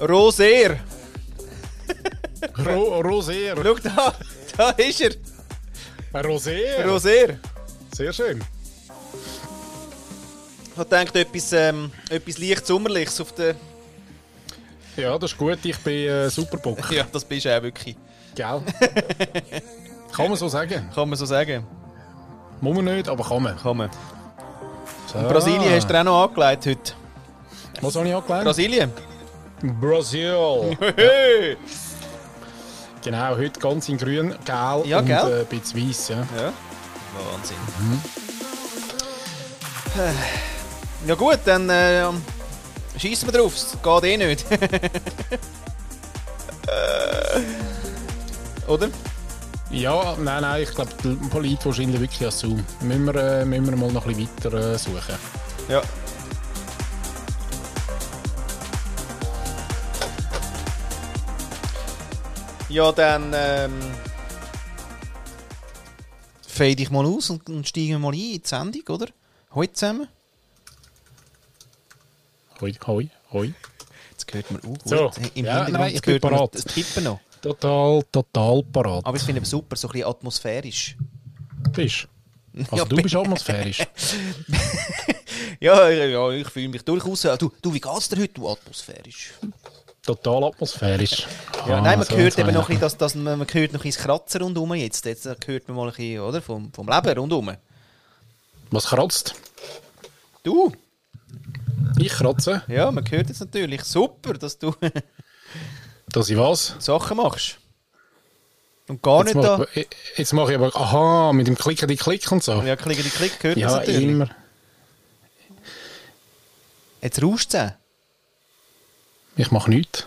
Roser. Ro Roser. Schau da, da ist er. Ein Roser. Roser. Sehr schön. Ich gedacht, etwas, ähm, etwas leicht Sommerliches auf der... Ja, das ist gut. Ich bin äh, Superbock. Ja, das bist du auch wirklich. Gell? kann man so sagen. Kann man so sagen. Muss man nicht, aber kann man. Kann man. So. Brasilien hast du auch noch angelegt heute. Was habe ich angelegt? Brasilien. Brasil. Hey. genau, heute ganz in grün, gel Ja, und gell? äh, ein bisschen weiß. Ja. Ja. Wahnsinn. Ja gut, dann äh, schießen wir drauf. Es geht eh nicht. Oder? ja, nein, nein, ich glaube, Polit wahrscheinlich wirklich an Zoom. Müssen wir, äh, müssen wir mal noch ein bisschen weiter äh, suchen. Ja. Ja, dann ähm, fade ich mal aus und, und steige mal ein in die Sendung, oder? Heute zusammen. Hoi, hoi, hoi. Jetzt hört man auch So. gut. Im Ja, Hintergrund nein, ich bin hört man parat. das Tippen noch. Total, total parat. Aber ich finde es super, so ein bisschen atmosphärisch. Bist. Also Ja, du bist atmosphärisch. Ja, ja ich fühle mich durchaus. Du, du, wie geht's dir heute, du atmosphärisch? Total atmosphärisch. Ja, Ah, nein, man so hört so, eben ja. noch ein bisschen, dass, man, man hört noch ein Kratzen rundherum jetzt. Jetzt hört man mal ein bisschen, oder? Vom, vom Leben rundherum. Was kratzt? Du? Ich kratze. Ja, man hört jetzt natürlich. Super, dass du Dass ich was? Sachen machst. Und gar Jetzt nicht da. mache ich, jetzt mache ich aber, aha, mit dem Klicken, die Klick und so. Ja, klick, die Klick hört man Ja, natürlich. immer. Jetzt rauscht es. Ich mache nichts.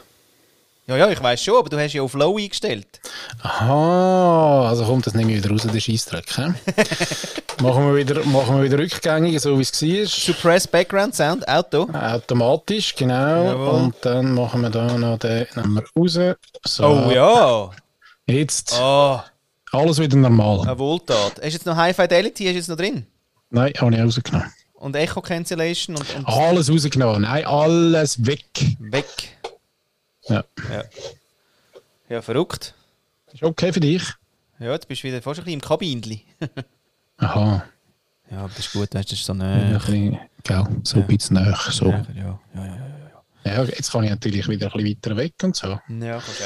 Ja, ja, ich weiß schon, aber du hast ja auf Low eingestellt. Aha, also kommt das nicht mehr wieder raus, der Scheissdreck. hä? machen, wir wieder, machen wir wieder rückgängig, so wie es war. Suppress Background Sound, Auto. Automatisch, genau. Jawohl. Und dann machen wir da noch den nehmen wir raus. So, Oh ja. Jetzt Ah, alles wieder normal. eine Wohltat. Du jetzt noch High Fidelity? Du jetzt noch drin? Nein, habe ich rausgenommen. Und Echo Cancellation und, und Alles rausgenommen. Nein, alles weg. weg. Ja. Ja. Ja, verrückt. Ist okay für dich? Ja, jetzt bist du wieder fast ein bisschen im Kabinli. Aha. ja, aber das ist gut, weißt du, das ist so Ein eine. bisschen, gell, so ein bisschen näher. So. Ja, ja, ja, ja. Ja, jetzt kann ich natürlich wieder ein bisschen weiter weg und so. Ja, ja kannst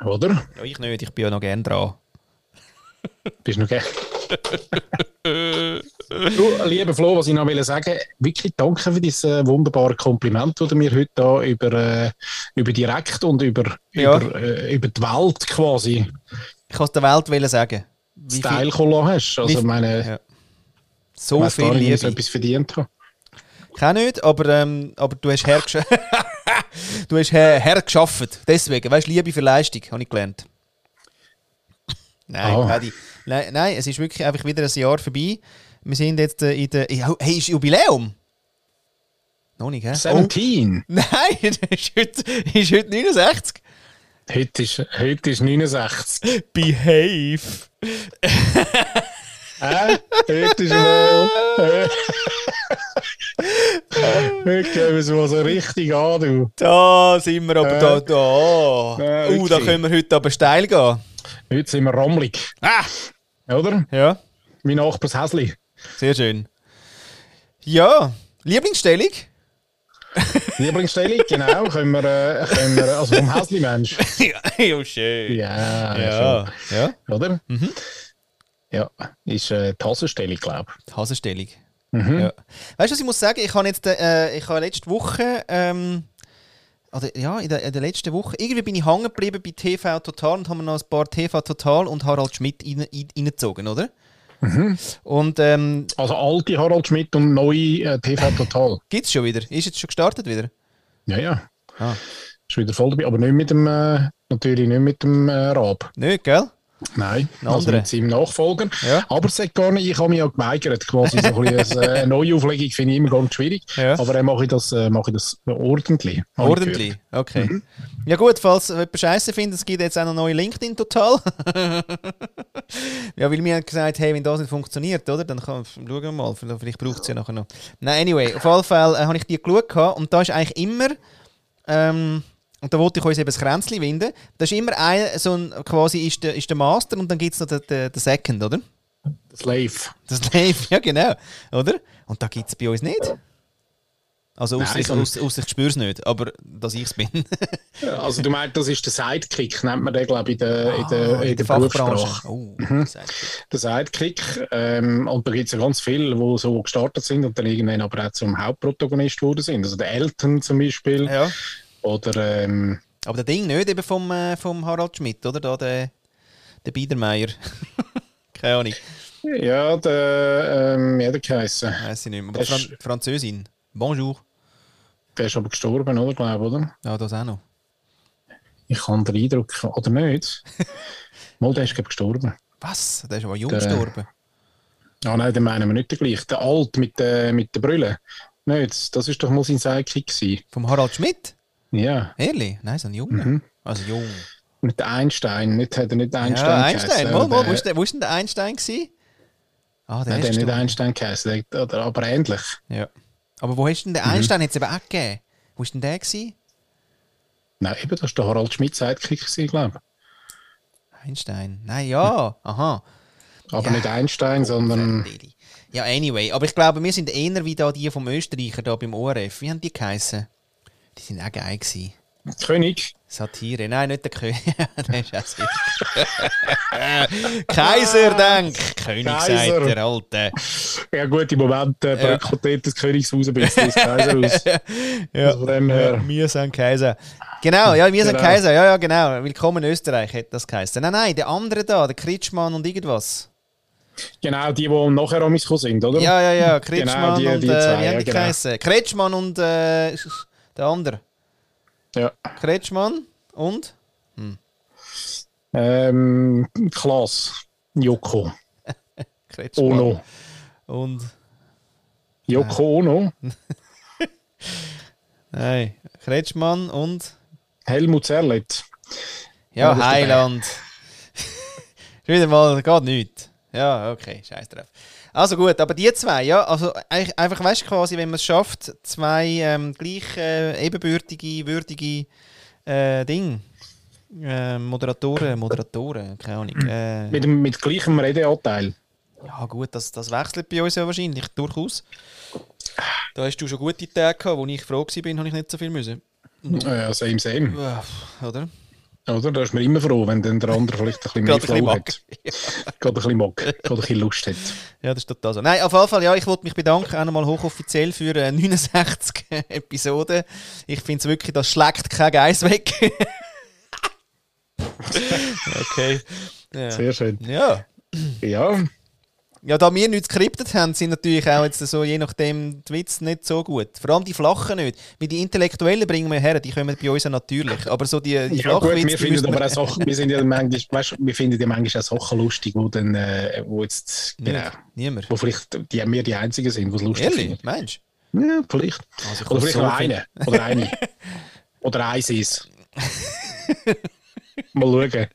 du. Oder? Ja, ich nicht, ich bin ja noch gern dran. Bist du noch gern? du, lieber Flo, was ich noch will sagen wirklich danke für dieses äh, wunderbare Kompliment, das du mir heute da über, äh, über direkt und über, Ja. über, äh, über die Welt quasi Ich es der Welt wollen sagen. Wie Style viel, hast. Also, wie- meine, ja. ich So weiss viel gar nicht, ich Liebe. etwas verdient habe. Ich auch nicht, aber, ähm, aber du hast hergesch du hast her hergeschafft. Deswegen, weißt du, Liebe für Leistung, habe ich gelernt. Nein, Ah. Paddy. Nein, nein, es ist wirklich einfach wieder ein Jahr vorbei. Wir sind jetzt äh, in der. Hey, ist Jubiläum? Noch nicht, hä? Oh. 17. Nein, das ist heute, ist heute 69. Heute, ist, heute ist 69. Behave. Hä? Heute ist mal. Heute gehen wir mal so richtig an, du. Da sind wir aber Äh. da. da. Äh, uh, da können wir heute aber steil gehen. Heute sind wir rammelig. Ah! Oder? Ja, Wie Nachbars Häsli. sehr schön. Ja, Lieblingsstellung? Lieblingsstellung, genau. Können wir, äh, können wir, also vom Häsli-Mensch. ja, schön. Ja, Ja, ja. Oder? Ja, ist äh, die Hasenstellung, glaube Die Hasenstellung. Mhm. Ja. Weißt du, was ich muss sagen? Ich habe jetzt, äh, ich habe letzte Woche, ähm, oder ja, in der, in der letzten Woche, irgendwie bin ich hängen geblieben bei TV Total und haben noch ein paar TV Total und Harald Schmidt rein- rein- reingezogen, oder? Mhm. Und ähm. Also alte Harald Schmidt und neue äh, TV Total. gibt es schon wieder? Ist jetzt schon gestartet wieder? Ja, ja. Ah. Ist wieder voll dabei. Aber nicht mit dem, äh, natürlich nicht mit dem äh, Rab. Nicht, gell? Nein, Ein also mit seinem Nachfolger. Ja. Aber es gar nicht, ich habe mich ja geweigert. Quasi so ein bisschen, eine Neuauflegung finde ich immer ganz schwierig. Ja. Aber dann mache ich das, äh, mache ich das ordentlich. Ordentlich, okay. Ja gut, falls jemand Scheiße findet, es gibt jetzt auch noch neue LinkedIn total. ja, weil haben gesagt, hey, wenn das nicht funktioniert, oder, dann kann, schauen wir mal, vielleicht braucht es ja nachher noch. Nein, anyway, auf jeden Fall äh, habe ich die geschaut und da ist eigentlich immer ähm, Und da wollte ich uns eben das Kränzchen winden. Das ist immer ein, so ein, quasi ist der, ist der Master und dann gibt es noch den, den, den Second, oder? Das Slave. Das Slave, ja genau, oder? Und da gibt es bei uns nicht. Also ausser ich, aus, ausser ich spüre es nicht, aber dass ich es bin. Also du meinst, das ist der Sidekick, nennt man den, glaube ich, in der, in Ah, der, in der Berufssprache. Oh, Mhm. Sidekick. Der Sidekick. Ähm, und da gibt es ja ganz viele, die so gestartet sind und dann irgendwann aber auch zum Hauptprotagonist geworden sind. Also der Elton zum Beispiel. Ja. Oder ähm, Aber der Ding nicht eben vom, äh, vom Harald Schmidt, oder? Da der, der Biedermeier. Keine Ahnung, ja, der, ähm, wie hat er geheißen? weiß ich nicht mehr. Aber Das Fran ist- Französin. Bonjour. Der ist aber gestorben, oder? Glaube oder? Ja, das auch noch. Ich habe den Eindruck, oder nicht? Mal, der ist glaub gestorben. Was? Der ist aber jung Der- gestorben. Ah nein, den meinen wir nicht den gleichen. Der Alt mit, der mit der Brille. Nicht, das ist doch mal sein Sidekick gewesen. Vom Harald Schmidt? Ja, Ehrlich? Nein, so ein Junger. Mhm. Also jung. mit Einstein. Nicht, hat er nicht Einstein ja, Einstein. Mal, mal, wo ist der, wo ist denn der Einstein gewesen? Ah, der Nein, ist der hat nicht. Einstein geheißen, der- oder, aber ähnlich. Ja. Aber wo hast denn Mhm. der Einstein jetzt eben auch gegeben? Wo ist denn der gewesen? Nein, eben, das war der Harald Schmidt Sidekick, glaube Einstein. Nein, ja. Aha. ich. Aber Ja. nicht Einstein, sondern Verdeli. Ja, anyway. Aber ich glaube, wir sind eher wie da die vom Österreicher da beim ORF. Wie haben die geheißen? Die sind auch geil gewesen. König. Satire. Nein, nicht der König. der ist auch sehr. Kaiserdank. König Kaiser. sagt der Alte. Ja gut, im Moment äh, Ja. bröckelt dort das Königshaus ein bisschen das Kaiser aus. Ja. Also von dem her. Wir sind Kaiser. Genau, ja, wir sind Genau. Kaiser. Ja, ja, genau. Willkommen in Österreich hätte das geheißen. Nein, nein, der andere da, der Kritschmann und irgendwas. Genau, die, die nachher gekommen sind, oder? Ja, ja, ja. Kretschmann die- und die äh, zwei, wie haben ja, die genau. Kretschmann und äh, der andere. Ja. Kretschmann und? Ähm, Klaas. Joko. Kretschmann. Ono. Und. Joko Ono. Nein. Kretschmann und. Helmut Zerlett. Ja, Ja. Heiland. Wieder mal, geht nichts. Ja, okay, scheiß drauf. Also gut, aber die zwei, ja, also einfach, weißt du, quasi, wenn man es schafft, zwei ähm, gleich äh, ebenbürtige, würdige äh, Ding. Äh, Moderatoren, Moderatoren, keine Ahnung. Äh, Mit, mit gleichem Redeanteil. Ja, gut, das, das wechselt bei uns ja wahrscheinlich durchaus. Da hast du schon gute Tage gehabt, wo ich froh war, habe ich nicht so viel müssen. Ja, same, same. Oder? Oder? Da ist man immer froh, wenn dann der andere vielleicht ein bisschen mehr Flow hat. Gerade ein bisschen mag. Gerade ein bisschen Lust hat. Ja, das ist total so. Nein, auf jeden Fall, ja, ich wollte mich bedanken, auch nochmal hochoffiziell für äh, 69 Episoden. Ich finde es wirklich, das schlägt kein Geiss weg. okay. Ja. Sehr schön. ja. Ja, Ja, da wir nichts skriptet haben, sind natürlich auch jetzt so, je nachdem, die Witze nicht so gut. Vor allem die flachen nicht. Weil die Intellektuellen bringen wir her, die kommen bei uns natürlich. Aber so die, die ja flachen gut, Witze, wir finden aber auch Sachen, wir, sind ja manchmal, weißt, wir finden ja manchmal auch Sachen lustig, wo, dann, äh, wo jetzt, genau, Nicht. Niemand. wo vielleicht die, wir die Einzigen sind, die es lustig Ehrlich? finden. Meinst Ja, vielleicht. Also Oder vielleicht so noch eine. Oder eine. Oder eins ist. Mal schauen.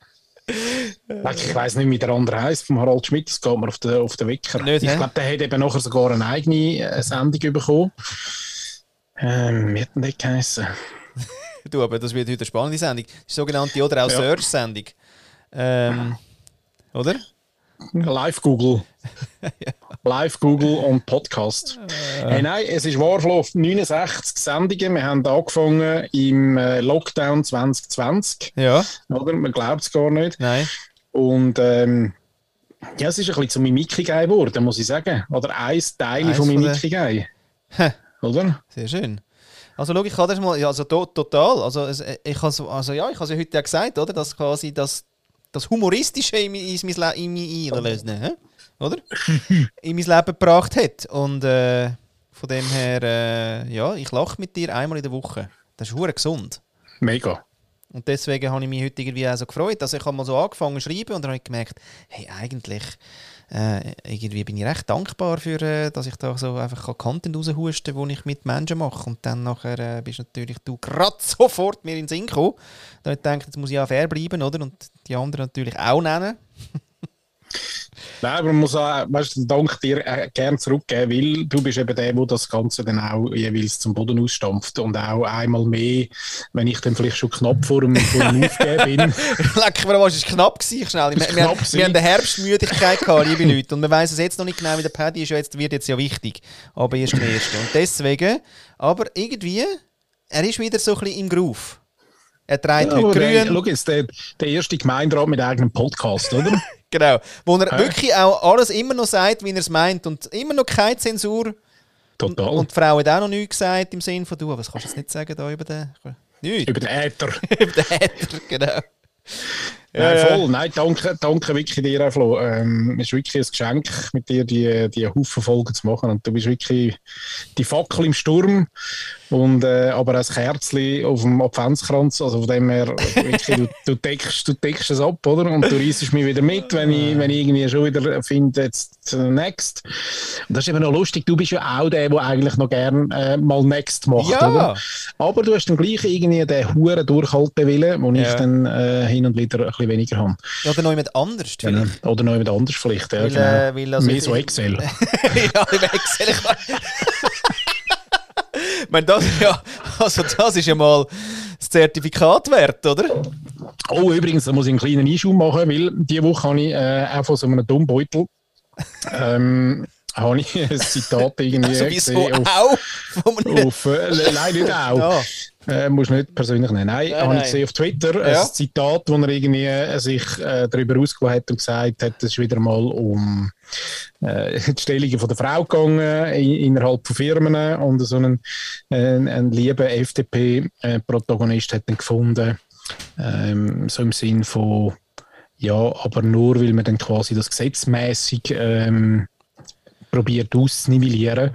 Ich weiß nicht, wie der andere heisst, vom Harald Schmidt, das geht mir auf den, auf den Wecker. Nicht, ich glaube, der hat eben nachher sogar eine eigene äh, Sendung bekommen. Ähm, wie hat denn der geheißen? Du, aber das wird heute eine spannende Sendung. Die sogenannte oder auch Ja. Search-Sendung. Ähm, oder? Live Google. Live Google und Podcast. Hey, nein, es ist wahr, Flo, 69 Sendungen. Wir haben angefangen im äh, Lockdown 2020. Ja, Oder? Man glaubt es gar nicht. nein. Und ähm, ja, es ist ein bisschen zu meinem Mickey-Guy geworden, muss ich sagen. Oder ein Teil Eins von von der-. Oder? Sehr schön. Also schau, ich kann das mal, ja, also to, total, also ich has, also ja, ich habe es ja heute ja gesagt, oder, dass quasi das, das Humoristische in, in, mein in, mein- in, in, oder? in mein Leben gebracht hat und äh, von dem her, äh, ja, ich lache mit dir einmal in der Woche. Das ist hure gesund. Mega. Und deswegen habe ich mich heute irgendwie auch so gefreut. Also ich habe mal so angefangen zu schreiben und dann habe ich gemerkt, hey, eigentlich äh, irgendwie bin ich recht dankbar für, äh, dass ich da so einfach Content raushusten kann, den ich mit Menschen mache. Und dann nachher äh, bist natürlich du gerade sofort mir in den Sinn gekommen. Da ich gedacht, jetzt muss ich ja fair bleiben, oder? Und die anderen natürlich auch nennen. Nein, aber man muss auch, weißt du, Dank dir äh, gerne zurückgeben, weil du bist eben der, der das Ganze dann auch jeweils zum Boden ausstampft und auch einmal mehr, wenn ich dann vielleicht schon knapp vor dem, vor dem Aufgeben bin. Leck, mir was ist knapp gewesen, schnell. Wir, wir, wir, wir haben eine Herbstmüdigkeit gehabt, liebe Leute, und wir wissen es jetzt noch nicht genau, wie der Paddy ist, jetzt, wird jetzt ja wichtig, aber erst der Erste. Und deswegen, aber irgendwie, er ist wieder so ein bisschen im Groove. Er trägt ja, grün. Schau jetzt, der, der erste Gemeinderat mit eigenem Podcast, oder? genau. Wo er äh? wirklich auch alles immer noch sagt, wie er es meint und immer noch keine Zensur. Total. Und, und die Frau hat auch noch nichts gesagt im Sinne von, du, was kannst du jetzt nicht sagen da über den... Nichts. Über den Äther. über den Äther, genau. Nein, voll. Nein, danke, danke wirklich dir, Flo. Ähm, es ist wirklich ein Geschenk, mit dir die, die Haufen Folgen zu machen. Und du bist wirklich die Fackel im Sturm. Und, äh, aber ein Kerzchen auf dem Adventskranz, also von dem her, wirklich, du, du, deckst, du deckst es ab, oder? Und du reißt mich wieder mit, wenn ich, wenn ich irgendwie schon wieder finde, jetzt äh, Next. Und das ist eben noch lustig, du bist ja auch der, der eigentlich noch gern äh, mal Next macht, ja. oder? Aber du hast dann gleich irgendwie den Huren Durchhaltewillen, den ja. ich dann äh, hin und wieder bisschen weniger habe. Ja, oder noch jemand anders genau. Oder noch jemand anders vielleicht, ja. Weil, genau. äh, weil also Mehr so Excel. ja, im Excel. ich meine, das, ja, also das ist ja mal das Zertifikat wert, oder? Oh, übrigens, da muss ich einen kleinen Einschub machen, weil diese Woche habe ich äh, auch von so einem Dummbeutel ähm, habe ich ein Zitat irgendwie also, gesehen. Auf, auch? Auf, äh, nein, nicht auch. Ja. Äh, musst du nicht persönlich nennen. Nein, nein habe ich gesehen auf Twitter ja. ein Zitat, wo er irgendwie äh, sich äh, darüber ausgelassen hat und gesagt hat, es ist wieder mal um äh, die Stellungen von der Frau gegangen in, innerhalb von Firmen und so einen, einen lieben FDP-Protagonist hat dann gefunden, ähm, so im Sinn von ja, aber nur, weil man dann quasi das gesetzmäßig ähm, probiert auszunivellieren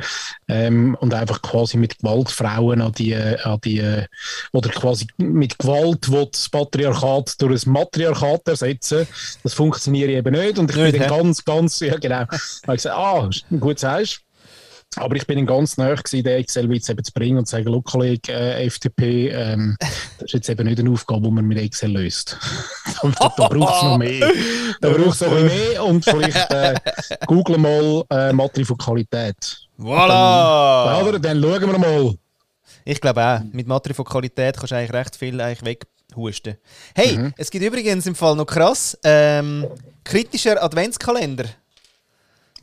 ähm, und einfach quasi mit Gewalt Frauen an die, an die oder quasi mit Gewalt will das Patriarchat durch ein Matriarchat ersetzen. Das funktioniert eben nicht. Und ich nicht, bin dann ganz, ganz, ja genau, ich gesagt, ah, gut sagst aber ich bin in ganz nahe gewesen, den Excel-Witz eben zu bringen und zu sagen, Kollege äh, FDP, ähm, das ist jetzt eben nicht eine Aufgabe, die man mit Excel löst. da, da braucht es noch mehr. Da braucht es noch mehr und vielleicht äh, google mal äh, Matrifokalität. Voilà! Dann, oder, dann schauen wir mal. Ich glaube auch, mit Matrifokalität kannst du eigentlich recht viel eigentlich weghusten. Hey, mhm. es gibt übrigens im Fall noch krass, ähm, kritischer Adventskalender.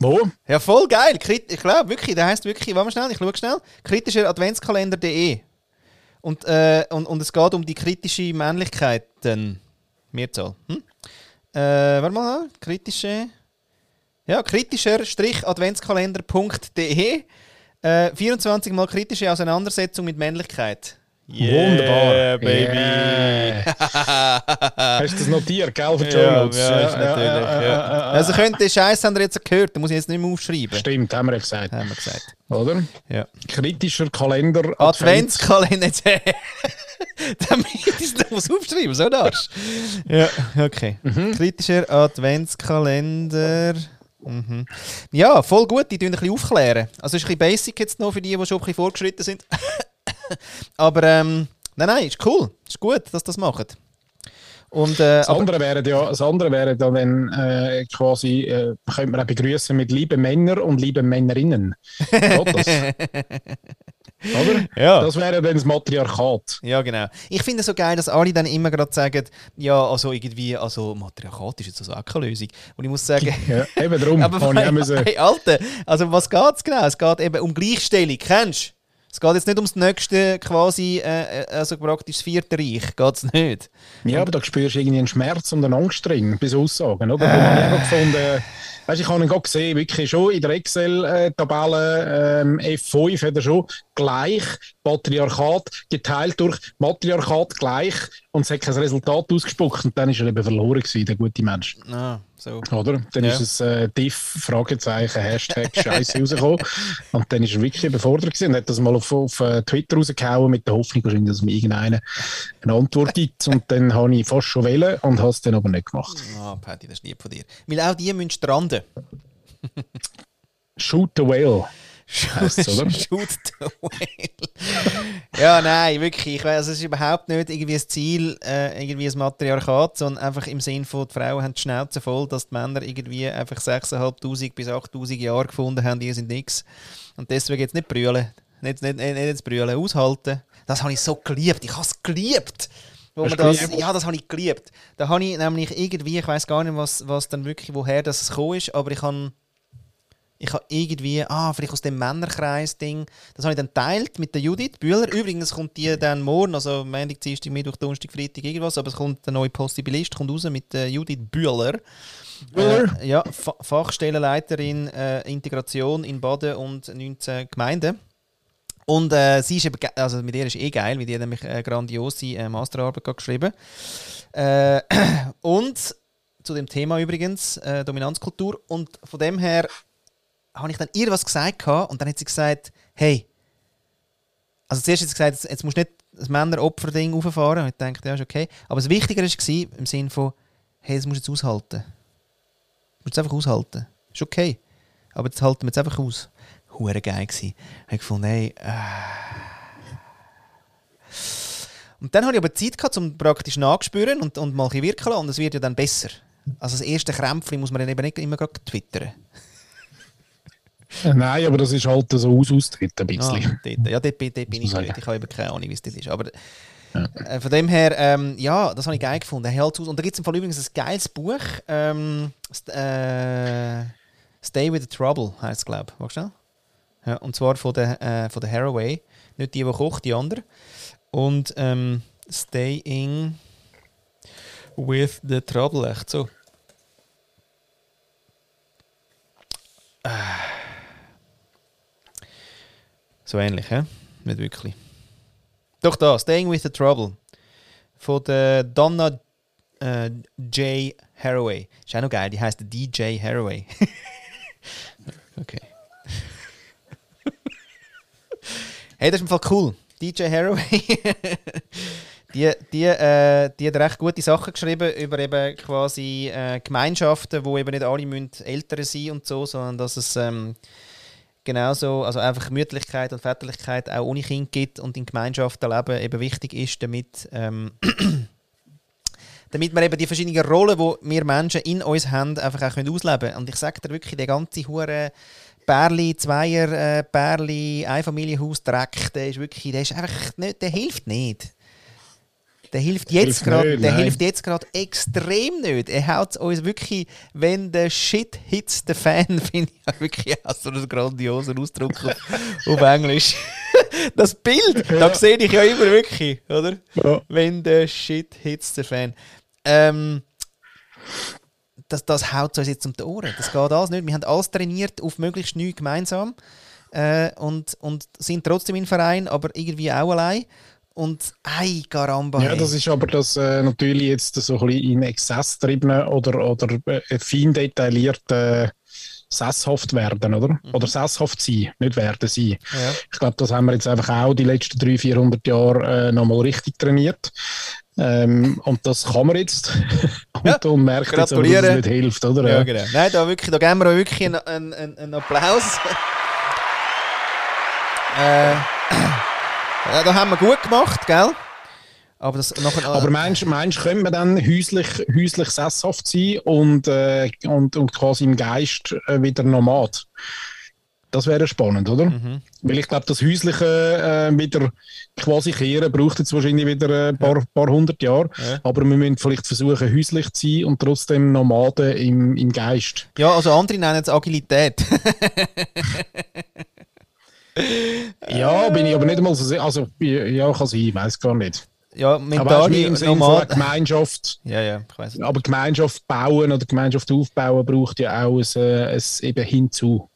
Wo? Ja, voll geil. Ich glaube wirklich, der heißt wirklich, warte mal schnell, ich schaue schnell. Kritischer Adventskalender.de. Und, äh, und, und es geht um die kritische Männlichkeiten. Mehrzahl. Hm? Äh, warte mal, kritische. Ja, kritischer-adventskalender.de. Äh, 24 mal kritische Auseinandersetzung mit Männlichkeit. Yeah, Wunderbar. Baby. Yeah. Hast du das notiert, gell, für ja, ja, ja, ist natürlich. Ja, ja. Also könnt ihr Scheiß haben ihr jetzt gehört, da muss ich jetzt nicht mehr aufschreiben. Stimmt, haben wir ja gesagt. Haben wir gesagt. Oder? Ja. Kritischer Kalender. Adventskalender. Damit es noch aufschreiben, so das. Ja, okay. Mhm. Kritischer Adventskalender. Mhm. Ja, voll gut, die tun ein bisschen aufklären. Also ist ein bisschen basic jetzt noch für die, die schon ein bisschen vorgeschritten sind. Aber ähm, nein, nein, ist cool. Ist gut, dass das macht. Und, äh, das, andere wäre ja, das andere wäre dann, wenn äh, quasi, äh, könnte man auch begrüßen mit liebe Männer und liebe Männerinnen. das? Oder? Ja. Das wäre dann das Matriarchat. Ja, genau. Ich finde es so geil, dass alle dann immer gerade sagen, ja, also irgendwie, also Matriarchat ist jetzt also auch keine Lösung. Und ich muss sagen... ja, eben darum. aber hey, Alter, also was geht es genau? Es geht eben um Gleichstellung, kennst du? Es geht jetzt nicht ums nächste, quasi, äh, äh also praktisch das vierte Reich, geht es nicht. Ja, aber da spürst du irgendwie einen Schmerz und eine Angst drin, bis Aussagen, oder? Äh. Wo man gefunden Weißt, ich habe ihn gerade gesehen, wirklich schon in der Excel-Tabelle ähm, F5 hat er schon gleich Patriarchat geteilt durch Matriarchat gleich und es hat kein Resultat ausgespuckt und dann ist er eben verloren gewesen, der gute Mensch. Ah, so. Oder? Dann ja. ist es äh, diff, Fragezeichen, Hashtag Scheiße rausgekommen und dann ist er wirklich überfordert gewesen und hat das mal auf, auf uh, Twitter rausgehauen mit der Hoffnung dass mir irgendeiner eine Antwort gibt und dann habe ich fast schon wählen und habe es dann aber nicht gemacht. Ah, oh, Patty, das ist lieb von dir. Weil auch die müssen stranden. Shoot the whale. heisst's, oder? Shoot the whale. ja, nein, wirklich. Ich weiß, es ist überhaupt nicht irgendwie ein Ziel, äh, irgendwie ein Matriarchat, sondern einfach im Sinn von, die Frauen haben die Schnauze voll, dass die Männer irgendwie einfach 6'500 bis 8'000 Jahre gefunden haben, die sind nichts. Und deswegen jetzt nicht brüllen. Nicht, nicht, nicht, nicht brüllen, aushalten. Das habe ich so geliebt. Ich habe es geliebt. Wo man das, ja, das habe ich geliebt. Da habe ich nämlich irgendwie, ich weiß gar nicht, was, was dann wirklich, woher das gekommen ist, aber ich habe ich habe irgendwie, ah, vielleicht aus dem Männerkreis-Ding, das habe ich dann teilt mit der Judith Bühler. Übrigens kommt die dann morgen, also Montag, Dienstag, Mittwoch, Donnerstag, Freitag, irgendwas, aber es kommt der neue Possibilist, kommt raus mit der Judith Bühler. Bühler? Äh, ja, Fa Fachstellenleiterin äh, Integration in Baden und 19 Gemeinden. Und äh, sie ist eben, also mit ihr ist eh geil, weil die hat nämlich eine grandiose äh, Masterarbeit geschrieben. Äh, und zu dem Thema übrigens, äh, Dominanzkultur. Und von dem her habe ich dann ihr was gesagt und dann hat sie gesagt, hey, also zuerst hat sie gesagt, jetzt musst du nicht das Männer-Opfer-Ding auffahren. Und ich dachte, ja, ist okay. Aber das Wichtigere war im Sinne von, hey, das musst du jetzt aushalten. Du musst es einfach aushalten. Ist okay. Aber jetzt halten wir es einfach aus. Hure geil gewesen. Ich gefunden, hey, äh. Und dann hatte ich aber Zeit gehabt, um praktisch nachzuspüren und, und mal ein wirken lassen. Und es wird ja dann besser. Also das erste Krämpfchen muss man dann eben nicht immer gerade twittern. Nein, aber das ist halt so aus austritt ein bisschen. Ah, dort, ja, dort, dort bin ich nicht. Ich habe eben keine Ahnung, wie es das ist. Aber ja. äh, von dem her, ähm, ja, das habe ich geil gefunden. Halt und da gibt es im Fall übrigens ein geiles Buch. Ähm, äh, Stay with the Trouble heißt es, glaube ich. Magst du ja, Und zwar von der, äh, von der Haraway. Nicht die, die kocht, die andere. Und ähm, Staying with the Trouble, echt so. So ähnlich, hä? Nicht wirklich. Doch da, Staying with the Trouble. Von der Donna äh, J. Haraway. Ist auch noch geil, die heißt DJ Haraway. okay. Hey, das ist im Fall cool. DJ Haraway. die, die, äh, die hat recht gute Sachen geschrieben über eben quasi äh, Gemeinschaften, wo eben nicht alle müssen Eltern sein und so, sondern dass es ähm, genauso, also einfach Mütterlichkeit und Väterlichkeit auch ohne Kind gibt und in Gemeinschaften leben eben wichtig ist, damit, ähm, damit wir eben die verschiedenen Rollen, die wir Menschen in uns haben, einfach auch ausleben können. Und ich sage dir wirklich, der ganze hure Bärli, Zweier, äh, Bärli, Einfamilienhaus, Dreck, der ist wirklich, der ist einfach nicht, der hilft nicht. Der hilft jetzt gerade, der nein. hilft jetzt gerade extrem nicht. Er haut uns wirklich, wenn der Shit hits the Fan, finde ich wirklich auch so einen grandiosen Ausdruck auf, auf Englisch. das Bild, ja. da sehe ich ja immer wirklich, oder? Ja. Wenn der Shit hits the Fan. Ähm, das, das haut uns jetzt um die Ohren. Das geht alles nicht. Wir haben alles trainiert auf möglichst neu gemeinsam äh, und, und sind trotzdem im Verein, aber irgendwie auch allein. Und ei, Garamba. Ja, das ist aber das äh, natürlich jetzt so ein bisschen in Exzess getriebene oder, oder äh, fein detaillierte äh, sesshaft werden, oder? Mhm. Oder sesshaft sein, nicht werden sein. Ja. Ich glaube, das haben wir jetzt einfach auch die letzten 300, 400 Jahre äh, nochmal richtig trainiert. Ähm, und das kann man jetzt. und, ja, und merkt jetzt, aber, dass es nicht hilft, oder? Ja, genau. Nein, da, wirklich, da geben wir euch wirklich einen, einen, einen Applaus. äh, ja, da haben wir gut gemacht, gell? Aber, das nachher, Aber meinst, meinst können wir dann häuslich, häuslich sesshaft sein und, äh, und, und quasi im Geist äh, wieder Nomad? Das wäre spannend, oder? Mhm. Weil ich glaube, das Häusliche äh, wieder quasi kehren braucht jetzt wahrscheinlich wieder ein paar, ja. paar hundert Jahre. Ja. Aber wir müssen vielleicht versuchen, häuslich zu sein und trotzdem Nomaden im, im Geist. Ja, also andere nennen es Agilität. ja, bin ich aber nicht einmal so Also, ja, kann sein, ich weiß gar nicht. Ja, mentale Nomad. Gemeinschaft. Ja, ja, ich weiß. Aber Gemeinschaft bauen oder Gemeinschaft aufbauen braucht ja auch ein, äh, ein eben hinzu.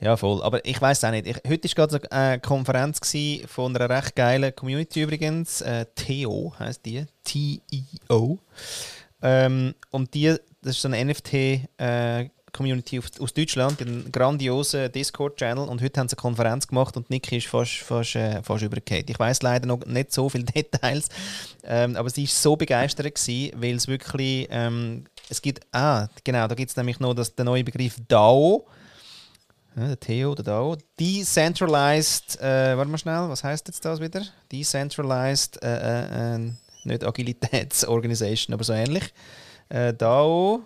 Ja, voll. Aber ich weiß auch nicht. Ich, heute war gerade eine Konferenz von einer recht geilen Community übrigens. Äh, TEO heisst die. T-E-O. Ähm, und die, das ist so eine NFT- äh, aus Deutschland, einen grandiosen Discord-Channel und heute haben sie eine Konferenz gemacht und Niki ist fast, fast, äh, fast übergeht. Ich weiß leider noch nicht so viele Details, ähm, aber sie war so begeistert weil es wirklich, ähm, es gibt, ah, genau, da gibt es nämlich noch den neuen Begriff DAO. Ja, der Theo, der DAO. Decentralized, äh, warte mal schnell, was heißt jetzt das wieder? Decentralized, äh, äh, nicht Agilitätsorganisation, aber so ähnlich. Äh, DAO,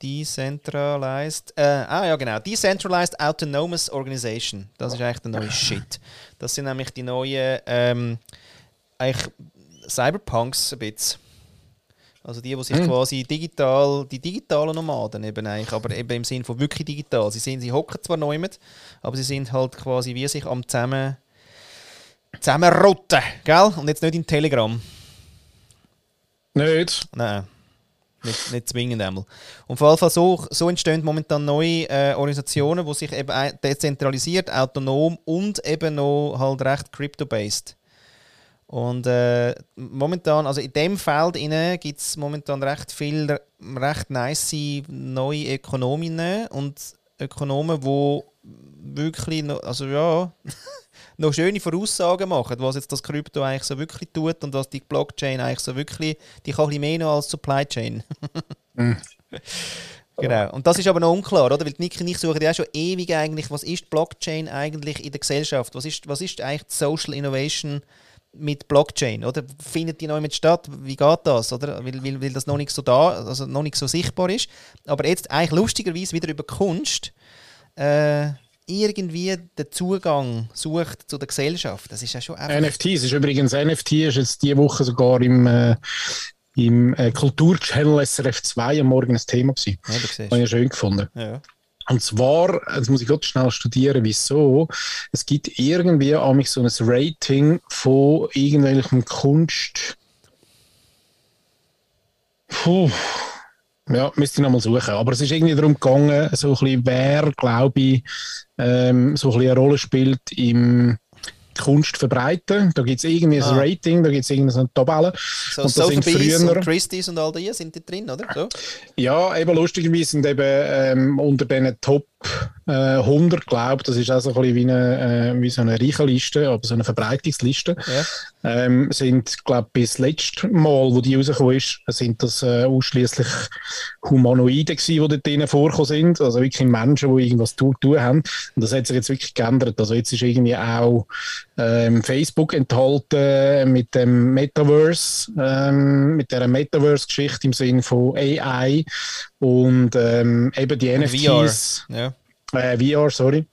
Decentralized, äh, ah ja genau, Decentralized Autonomous Organization. Das ist eigentlich der neue Shit. Das sind nämlich die neuen, ähm, eigentlich Cyberpunks ein bisschen. Also die, die sich Hm. quasi digital, die digitalen Nomaden eben eigentlich, aber eben im Sinn von wirklich digital. Sie sind, sie hocken zwar neu mit, aber sie sind halt quasi wie sich am zusammen zusammenrotten, gell? Und jetzt nicht in Telegram. Nicht? Nein. Nicht, nicht zwingend einmal. Und vor allem so, so entstehen momentan neue äh, Organisationen, die sich eben dezentralisiert, autonom und eben noch halt recht crypto-based. Und äh, momentan, also in dem Feld gibt es momentan recht viele recht nice neue Ökonominnen und Ökonomen, die wirklich noch, also ja, noch schöne Voraussagen machen, was jetzt das Krypto eigentlich so wirklich tut und was die Blockchain eigentlich so wirklich, die kann ein bisschen mehr noch als Supply Chain. Genau. Und das ist aber noch unklar, oder? Weil Nick und ich suchen ja schon ewig eigentlich, was ist Blockchain eigentlich in der Gesellschaft? Was ist, was ist eigentlich Social Innovation mit Blockchain, oder? Findet die noch mit statt? Wie geht das, oder? Weil, weil, weil das noch nicht so da, also noch nicht so sichtbar ist. Aber jetzt eigentlich lustigerweise wieder über Kunst äh, irgendwie den Zugang sucht zu der Gesellschaft. Das ist ja schon. NFTs ist übrigens, NFT ist jetzt diese Woche sogar im, äh, im äh, Kulturchannel SRF 2 am Morgen ein Thema gewesen. Ja, siehst. Habe ich schön gefunden. Ja. Und zwar, jetzt muss ich gerade schnell studieren, wieso. Es gibt irgendwie an mich so ein Rating von irgendwelchem Kunst. Puh. Ja, müsste ich nochmal suchen. Aber es ist irgendwie darum gegangen, so ein bisschen, wer, glaube ich, ähm, so ein bisschen eine Rolle spielt im Kunst verbreiten. Da gibt es irgendwie Ah. ein Rating, da gibt es irgendwie so eine Tabelle. So Und da sind früher- und Christie's und all die sind die drin, oder? So? Ja, eben lustigerweise sind eben ähm, unter diesen Top äh, 100, glaube ich, das ist auch so ein bisschen wie, eine, äh, wie so eine Reichenliste, aber so eine Verbreitungsliste, Ja. ähm, sind, glaube ich, bis letztes Mal, wo die rausgekommen ist, sind das äh, ausschließlich Humanoide gewesen, die dort drinnen vorgekommen sind, also wirklich Menschen, die irgendwas zu tun haben. Und das hat sich jetzt wirklich geändert. Also jetzt ist irgendwie auch ähm, Facebook enthalten mit dem Metaverse, ähm, mit der Metaverse-Geschichte im Sinne von AI und ähm, eben die NFTs. Ja. Äh, VR, sorry.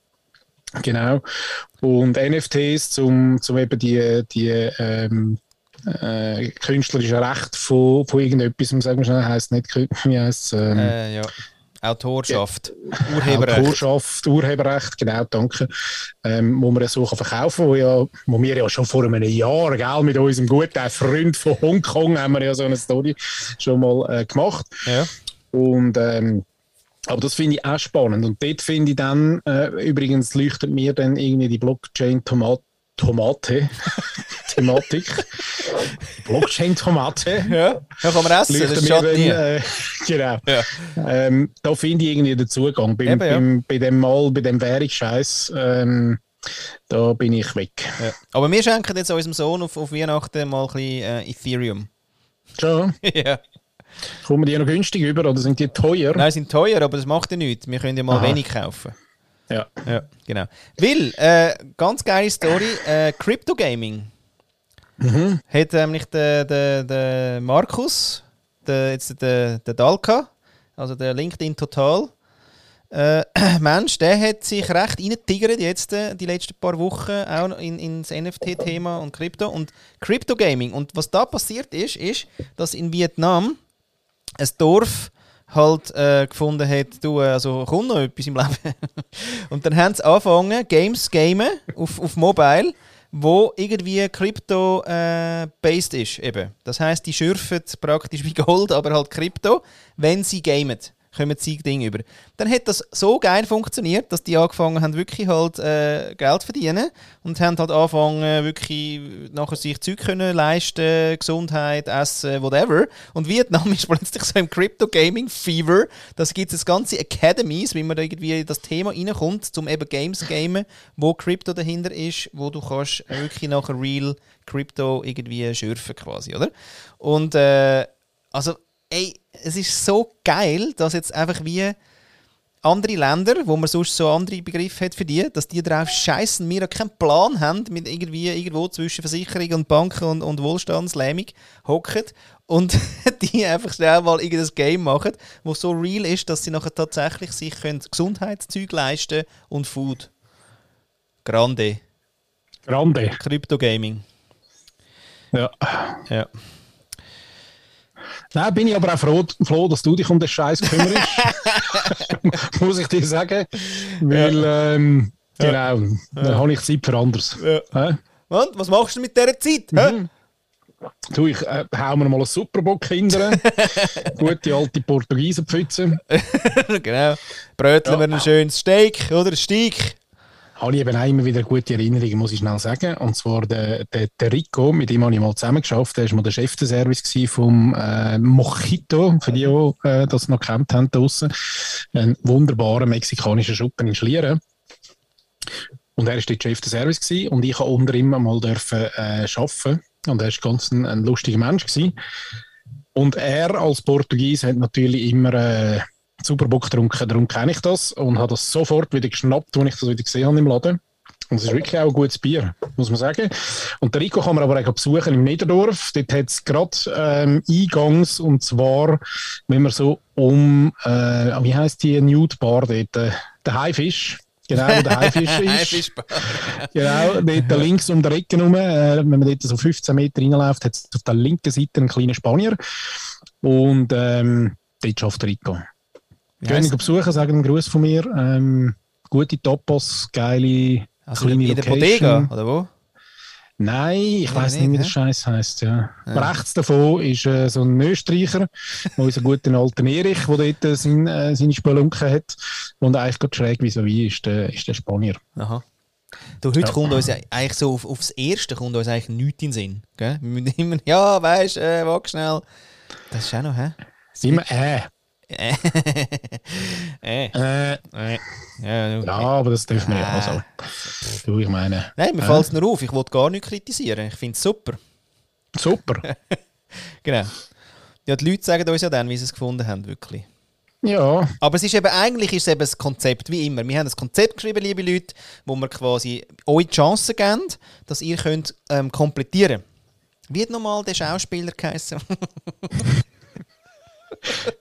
Genau. Und NFTs, zum, zum eben die, die ähm, äh, künstlerische Recht von, von irgendetwas, sagen wir schnell, heisst nicht, wie heisst es? Ähm, Äh, ja. Autorschaft. Urheberrecht. Autorschaft, Urheberrecht, genau, danke. Ähm, wo man so verkaufen wo, ja, wo wir ja schon vor einem Jahr gell, mit unserem guten Freund von Hongkong haben wir ja so eine Story schon mal äh, gemacht. Ja. Und, ähm, aber das finde ich auch spannend. Und dort finde ich dann, äh, übrigens leuchtet mir dann irgendwie die Blockchain-Tomate. Tomate, Thematik. Blockchain-Tomate. Ja. Ja, kann man essen, Leuchtet das schadet nie. äh, genau. Ja. Ähm, da finde ich irgendwie den Zugang. Beim, Eben, ja. beim, bei dem Mal, bei dem Währungsscheiß, ähm, da bin ich weg. Ja. Aber wir schenken jetzt unserem Sohn auf, auf Weihnachten mal ein bisschen äh, Ethereum. Schon. ja. Kommen die noch günstig über oder sind die teuer? Nein, sind teuer, aber das macht ja nichts. Wir können ja mal Aha. wenig kaufen. Ja. Ja, genau. Will, äh, ganz geile Story, äh, Crypto Gaming. Mhm. Hat nämlich der, der, der Markus, der, jetzt der, der Dalka, also der LinkedIn Total, äh, Mensch, der hat sich recht reingetigert jetzt äh, die letzten paar Wochen auch noch in, ins NFT-Thema und Krypto und Crypto Gaming. Und was da passiert ist, ist, dass in Vietnam ein Dorf halt äh, gefunden hat, du, äh, also kommt noch etwas im Leben. und dann haben sie angefangen, Games zu gamen auf, auf Mobile, wo irgendwie Krypto äh, ist. Eben. Das heißt, die schürfen praktisch wie Gold, aber halt Krypto, wenn sie gamen. Kommen sie Ding über. Dann hat das so geil funktioniert, dass die angefangen haben, wirklich halt äh, Geld zu verdienen und haben halt angefangen, wirklich nachher sich Zeug können leisten, Gesundheit, Essen, whatever. Und Vietnam ist plötzlich so im Crypto-Gaming-Fever. Das gibt es ganze Academies, wie man da irgendwie in das Thema reinkommt, zum eben Games gamen, wo Crypto dahinter ist, wo du kannst wirklich nachher real Crypto irgendwie schürfen quasi, oder? Und äh, also, ey, es ist so geil, dass jetzt einfach wie andere Länder, wo man sonst so andere Begriffe hat für die, dass die drauf scheißen, wir keinen Plan haben, mit irgendwie irgendwo zwischen Versicherung und Banken und, und Wohlstandslähmung hocken und die einfach schnell mal irgendein Game machen, wo so real ist, dass sie nachher tatsächlich sich können Gesundheitszeug leisten und Food. Grande. Grande. Krypto-Gaming. Ja. Ja. Nein, bin ich aber auch froh, froh dass du dich um den Scheiß kümmerst. Muss ich dir sagen. Weil, ähm, genau, dann habe ich Zeit für anderes. Ja. Und, was machst du mit dieser Zeit? Mhm. Du, ich äh, hau mir mal einen Superbock hinter. Gute alte Portugiesenpfütze. genau. Bröteln wir ein schönes Steak, oder? Steak. Habe ich eben auch immer wieder gute Erinnerungen, muss ich schnell sagen. Und zwar der, der, der Rico, mit dem habe ich mal zusammengeschafft. Der war mal der Chef des Service vom äh, Mojito, für die, die äh, das noch gekannt haben draussen. Ein wunderbarer mexikanischer Schuppen in Schlieren. Und er war dort Chef des Service gewesen, und ich habe unter ihm mal dürfen äh, arbeiten. Und er war ganz ein, ein lustiger Mensch gewesen. Und er als Portugies hat natürlich immer äh, Superbock getrunken, darum kenne ich das und habe das sofort wieder geschnappt, als ich das wieder gesehen habe im Laden. Und es ist wirklich auch ein gutes Bier, muss man sagen. Und der Rico kann man aber auch besuchen im Niederdorf. Dort hat es gerade ähm, Eingangs, und zwar, wenn man so um, äh, wie heisst die Nude Bar dort, äh, der Haifisch. Genau, wo der Haifisch ist. Haifischbar. Genau, dort links um der Ecke rum, äh, wenn man dort so 15 Meter reinläuft, hat es auf der linken Seite einen kleinen Spanier. Und ähm, dort schafft der Rico. Gehen ihn besuchen, sagen einen Gruß von mir. Ähm, gute Topos, geile Also kleine in der Location. Bodega, oder wo? Nein, ich Ja, weiß nicht, nicht, wie der Scheiß heisst. Ja. Rechts davon ist äh, so ein Österreicher, unser guter alter Erich, der dort äh, sein, äh, seine Spelunke hat. Und eigentlich gerade schräg wie so wie ist der, ist der Spanier. Aha. Du, heute Ja. kommt uns ja eigentlich so auf, aufs Erste kommt uns eigentlich nichts in den Sinn. Gell? Wir müssen immer, ja, weißt du, äh, wag schnell. Das ist auch noch, hä? Immer äh. Äh. äh. äh. äh. Ja, aber das dürfen wir ja auch so. Du, ich meine, Nein, mir Äh? fällt es nur auf. Ich wollte gar nicht kritisieren. Ich finde es super. super. Genau. Ja, die Leute sagen uns ja dann, wie sie es gefunden haben, wirklich. Ja, Aber es ist eben, eigentlich ist es eben ein Konzept, wie immer. Wir haben ein Konzept geschrieben, liebe Leute, wo wir quasi euch die Chance geben, dass ihr könnt ähm, komplettieren Wie hat nochmal der Schauspieler geheißen?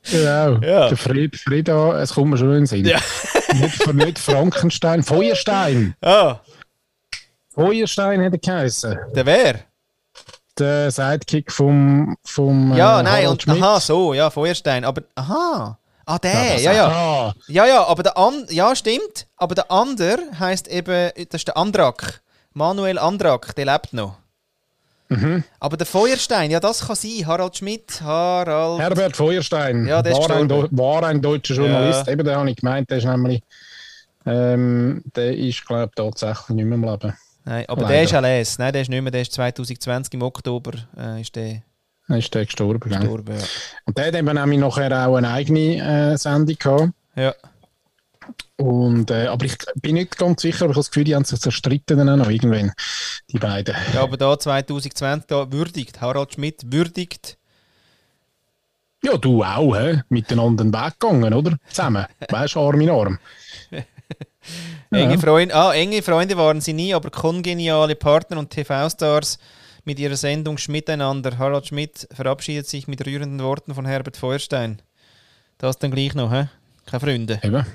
genau. Ja. Der Fred, Freda, es kommt mir schon in den Sinn. Ja. nicht, nicht Frankenstein, Feuerstein. ah, Feuerstein hat er geheißen. der wer? Der Sidekick vom, vom Ja, äh, nein, und Schmidt. aha, so, ja, Feuerstein. Aber, aha. Ah, der, ja, ja. Ja, ja, aber der an ja, stimmt. Aber der andere heißt eben, das ist der Andrak. Manuel Andrak, der lebt noch. Mhm. Aber der Feuerstein, ja, das kann sein. Harald Schmidt, Harald. Herbert Feuerstein Ja, der war, ein, war ein deutscher Journalist. Ja. Eben, den habe ich gemeint, der ist nämlich, ähm, der ist, glaube ich, tatsächlich nicht mehr im Leben. Nein, aber Leider. der ist alles. Nein, der ist nicht mehr. Der ist 2020 im Oktober äh, ist der ist der gestorben. gestorben. Ja. Und der hat eben nämlich nachher auch eine eigene äh, Sendung gehabt. ja. Und, äh, aber ich bin nicht ganz sicher, aber ich habe das Gefühl, die haben sich zerstritten dann auch noch irgendwann, die beiden. ja, aber da 2020 da würdigt. Harald Schmidt würdigt. Ja, du auch, hä? miteinander den Weg gegangen, oder? Zusammen. Weißt du, Arm in Arm. Enge, Freunde, ah, enge Freunde waren sie nie, aber kongeniale Partner und TV-Stars mit ihrer Sendung Schmiteinander. Harald Schmidt verabschiedet sich mit rührenden Worten von Herbert Feuerstein. Das dann gleich noch, hä? Keine Freunde. Eben.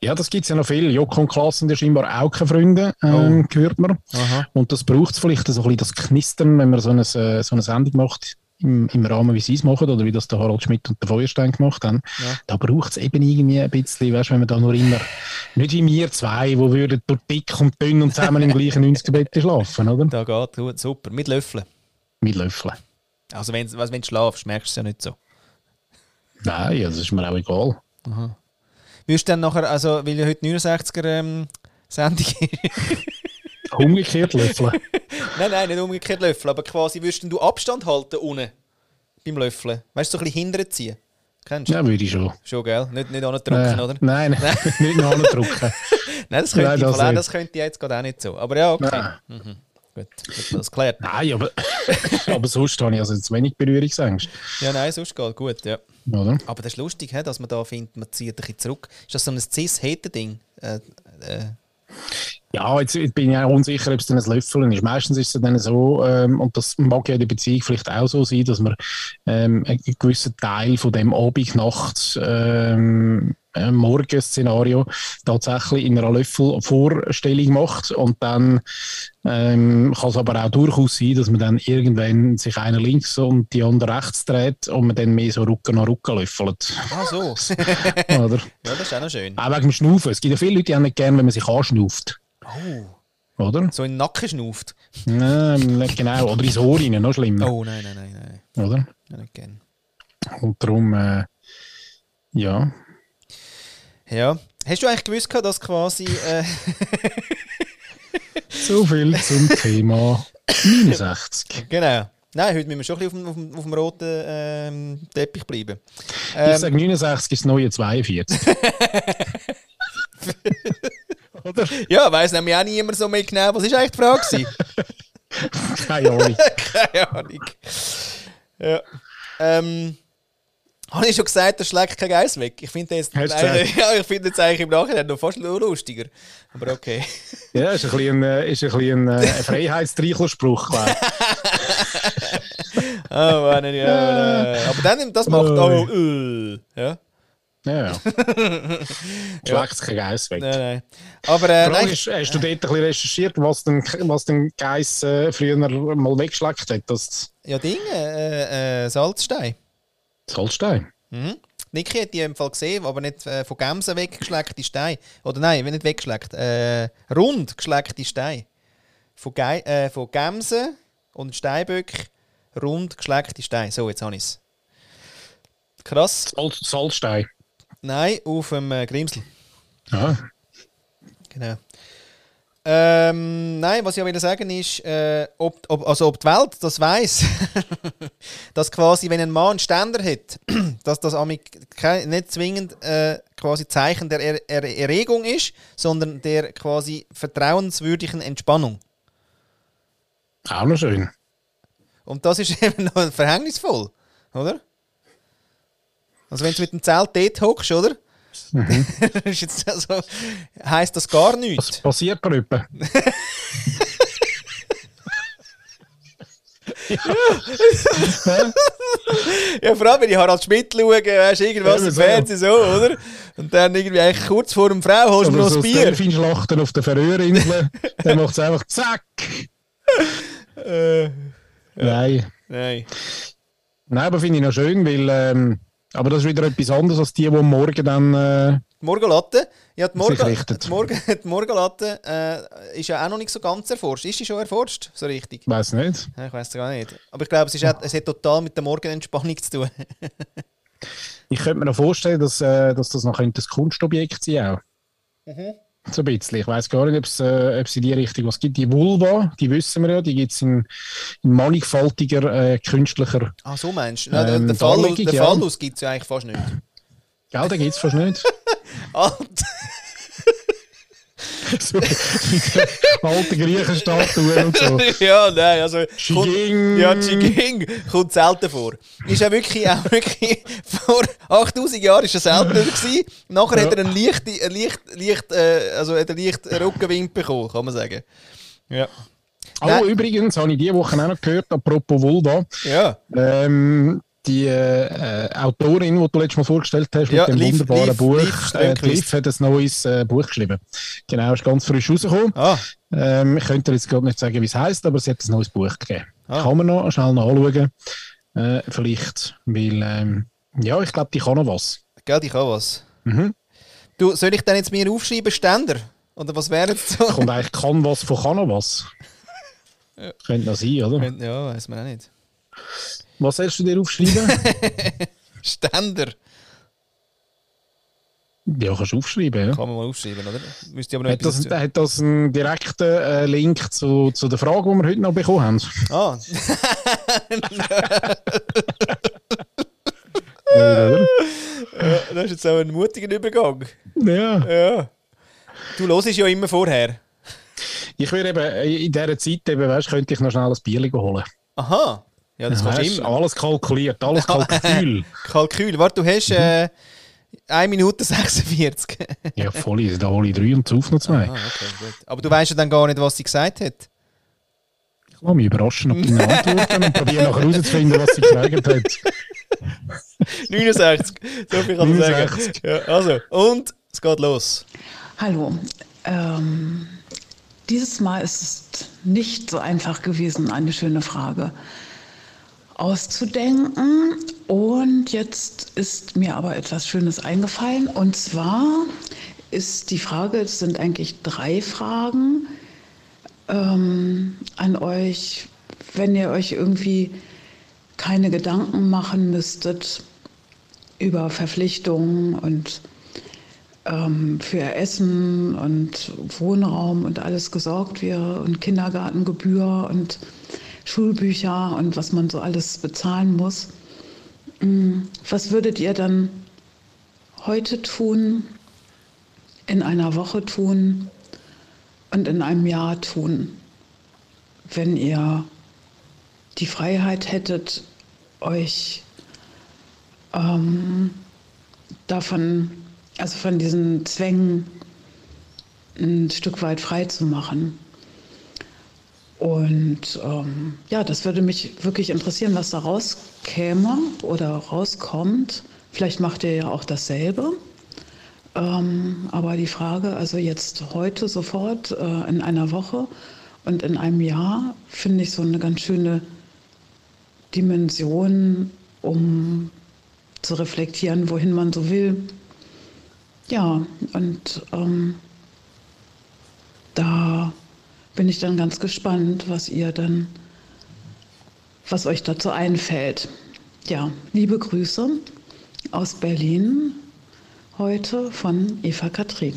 Ja, das gibt es ja noch viel. Joko und Klaas sind ja scheinbar auch keine Freunde, ähm, hört man. Aha. Und das braucht es vielleicht so ein bisschen das Knistern, wenn man so eine, äh, so eine Sendung macht, im, im Rahmen, wie sie es machen, oder wie das der Harald Schmidt und der Feuerstein gemacht haben. Ja. Da braucht es eben irgendwie ein bisschen, weißt, wenn man da nur immer, nicht wie wir zwei, wo würden durch dick und dünn und zusammen im gleichen 90er-Bett schlafen, oder? Da geht gut, super. Mit Löffeln. Mit Löffeln. Also wenn, wenn du schlafst, merkst du es ja nicht so. Nein, das ist mir auch egal. Wirst du dann nachher, also weil ja heute 69er ähm, Sendung ist. Umgekehrt Löffeln. nein, nein, nicht umgekehrt Löffeln, aber quasi würdest du Abstand halten unten beim Löffeln? Weißt du, so ein bisschen hinterher ziehen? Kennst du? Ja, würde ich schon. Schon, gell? Nicht, nicht drücken, oder? Nein, nicht noch drücken. Nein, das könnte, Nein, ich, das nicht. das könnte ich jetzt gerade auch nicht so. Aber ja, okay. Nein. Gut, gut das klärt. Nein, aber, aber sonst habe ich also jetzt wenig Berührungsängste. Ja, nein, sonst geht gut, ja. Oder? Aber das ist lustig, he, dass man da findet, man zieht ein bisschen zurück. Ist das so ein cis-hete-Ding? Äh, äh, Ja, jetzt bin ich auch unsicher, ob es dann ein Löffeln ist. Meistens ist es dann so, ähm, und das mag ja in der Beziehung vielleicht auch so sein, dass man ähm, einen gewissen Teil von dem Abend, Nacht, ähm, äh, Morgen-Szenario tatsächlich in einer Löffelvorstellung macht und dann ähm, kann es aber auch durchaus sein, dass man dann irgendwann sich einer links und die andere rechts dreht und man dann mehr so Rücken an Rücken löffelt. ah, so. Oder? ja, das ist auch noch schön. Auch wegen dem Schnaufen. Es gibt ja viele Leute, die haben nicht gerne, wenn man sich anschnauft. Oh, Oder? so in den Nacken schnauft. Nein, genau. Oder ins Ohr rein, noch schlimmer. Oh, nein, nein, nein, nein. Oder? Ja, nicht gern. Und darum, äh, ja. Ja. Hast du eigentlich gewusst, gehabt, dass quasi. Äh, So viel zum Thema 69. genau. Nein, heute müssen wir schon ein bisschen auf dem, auf dem, auf dem roten ähm, Teppich bleiben. ich Ähm, sage 69 ist das neue 42. Oder? ja, weiss nämlich auch niemand so mehr genau. Was war eigentlich die Frage? Keine Ahnung. Keine Ahnung. Ja. Ähm, habe ich schon gesagt, das schlägt kein Geist weg. Ich finde jetzt, eigentlich- ja, ich finde jetzt eigentlich im Nachhinein noch fast nur lustiger. Aber okay. Ja, ist ein bisschen ein, äh, ist ein, bisschen ein, äh, Freiheitstreichlerspruch, glaube ich. Oh, Mann, ja, ja. Aber dann, das macht auch. Äh, ja. Ja, ja. Schlägt kein Geist weg. Nein, nein. Aber äh, nein, ist, hast du dort ein bisschen recherchiert, was den, was den Geiss äh, früher mal weggeschleckt hat? Das ja, Dinge, äh, äh, Salzstein. Mhm. Niki hat die im Fall gesehen, aber nicht äh, von Gemsen weggeschleckte Steine. Oder nein, nicht weggeschleckt. Äh, rund geschleckte Steine. Von, Gei äh, von Gemsen und Steinböck rund geschleckte Steine. So, jetzt habe ich es. Krass. Salz, Salzstein. Nein, auf dem äh, Grimsel. Ja. Genau. Ähm, nein, was ich will sagen ist, äh, ob, ob, also ob die Welt das weiß, dass quasi, wenn ein Mann einen Ständer hat, dass das nicht zwingend äh, quasi Zeichen der er er Erregung ist, sondern der quasi vertrauenswürdigen Entspannung. Auch noch schön. Und das ist eben noch verhängnisvoll, oder? Also wenn du mit dem Zelt dort hockst, oder? ist jetzt also, heisst das gar nichts. Was passiert bei jemandem? Ja, vor allem, wenn ich Harald Schmidt schaue, weißt du, irgendwas Ja, im. Fernsehen so, oder? Und dann irgendwie eigentlich kurz vor dem Frau holst du noch so ein das Bier. Delfinschlachten auf der Färöerinseln. dann macht es einfach zack. Äh, Nein. nein. Nein, aber finde ich noch schön, weil. Ähm, aber das ist wieder etwas anderes als die, die Morgen dann. Äh, Die Morgenlatte, ja, die, Morgen, die, Morgen, die Morgenlatte äh, ist ja auch noch nicht so ganz erforscht. Ist sie schon erforscht? So richtig? weiß nicht. Ja, Ich weiß es gar nicht. Aber ich glaube, es, ist auch, es hat total mit der Morgenentspannung zu tun. Ich könnte mir noch vorstellen, dass, äh, dass das noch könnte ein Kunstobjekt sein auch. Mhm. So ein bisschen. Ich weiß gar nicht, ob es, äh, ob es in die Richtung was gibt. Die Vulva, die wissen wir ja, die gibt es in, in mannigfaltiger äh, künstlicher. Ah, so meinst du? Nein, Ähm, den Fall, Darlegung, den ja. Fallus gibt es ja eigentlich fast nicht. Gell, den gibt es fast nicht. Alter, so alten Griechenstatuen und so. ja, nein, also... Qigong. Ja, Qigong kommt selten vor. Ist ja wirklich, auch wirklich vor 8000 Jahren ist er seltener gewesen. Nachher Ja. hat er einen leicht, leicht, leicht, äh, also hat er leicht Rückenwind bekommen, kann man sagen. Ja. Oh, Nein. übrigens habe ich diese Woche auch noch gehört, apropos Vulva. Ja. Ähm, die äh, Autorin, die du letztes Mal vorgestellt hast, Ja, mit dem Liv- wunderbaren Liv- Buch, Liv äh, die hat ein neues äh, Buch geschrieben. Genau, ist ganz frisch rausgekommen. Ah, Ähm, ich könnte dir jetzt gerade nicht sagen, wie es heißt, aber sie hat ein neues Buch gegeben. Ah. Kann man noch schnell nachschauen. Äh, vielleicht, weil, ähm, ja, ich glaube, die kann noch was. gell, ich kann was. Mhm. Du, soll ich dann jetzt mir aufschreiben, Ständer? Oder was wäre jetzt so? Kommt eigentlich kann was von kann noch was. Könnte noch sein, oder? Ja, weiß man auch nicht. Was sollst du dir aufschreiben? Ständer. ja, kannst du aufschreiben, ja. Kann man mal aufschreiben, oder? Müsste aber noch Hat das, hat das einen direkten äh, Link zu, zu der Frage, die wir heute noch bekommen haben? Ah, oder? das ist jetzt auch ein mutiger Übergang. Ja. Ja. Du hörst ja immer vorher. Ich würde eben in dieser Zeit, eben, weißt, könnte ich noch schnell ein Bier holen. Aha. Ja, das kannst du immer. alles kalkuliert, alles Kalkül. Kalkül. Warte, du hast äh, 1 Minute 46. ja, voll, da hole ich drei und auf noch zwei. ah, okay, gut. Aber du weißt ja dann gar nicht, was sie gesagt hat. Ich lasse mich überraschen auf deine Antworten und probiere nachher herauszufinden, was sie gesagt hat. 69. So viel kann man sagen. 69. Ja, also, und es geht los. Hallo. Ähm, dieses Mal ist es nicht so einfach gewesen, eine schöne Frage auszudenken. Und jetzt ist mir aber etwas Schönes eingefallen. Und zwar ist die Frage, es sind eigentlich drei Fragen ähm, an euch, wenn ihr euch irgendwie keine Gedanken machen müsstet über Verpflichtungen und ähm, für Essen und Wohnraum und alles gesorgt wäre und Kindergartengebühr und Schulbücher und was man so alles bezahlen muss. Mm, Was würdet ihr dann heute tun, in einer Woche tun und in einem Jahr tun, wenn ihr die Freiheit hättet, euch ähm, davon, also von diesen Zwängen ein Stück weit frei zu machen. Und ähm, ja, das würde mich wirklich interessieren, was da rauskäme oder rauskommt. Vielleicht macht ihr ja auch dasselbe. Ähm, aber die Frage, also jetzt heute sofort, äh, in einer Woche und in einem Jahr, finde ich so eine ganz schöne Dimension, um zu reflektieren, wohin man so will. Ja, und ähm, da bin ich dann ganz gespannt, was ihr dann, was euch dazu einfällt. Ja, liebe Grüße aus Berlin heute von Eva Katrin.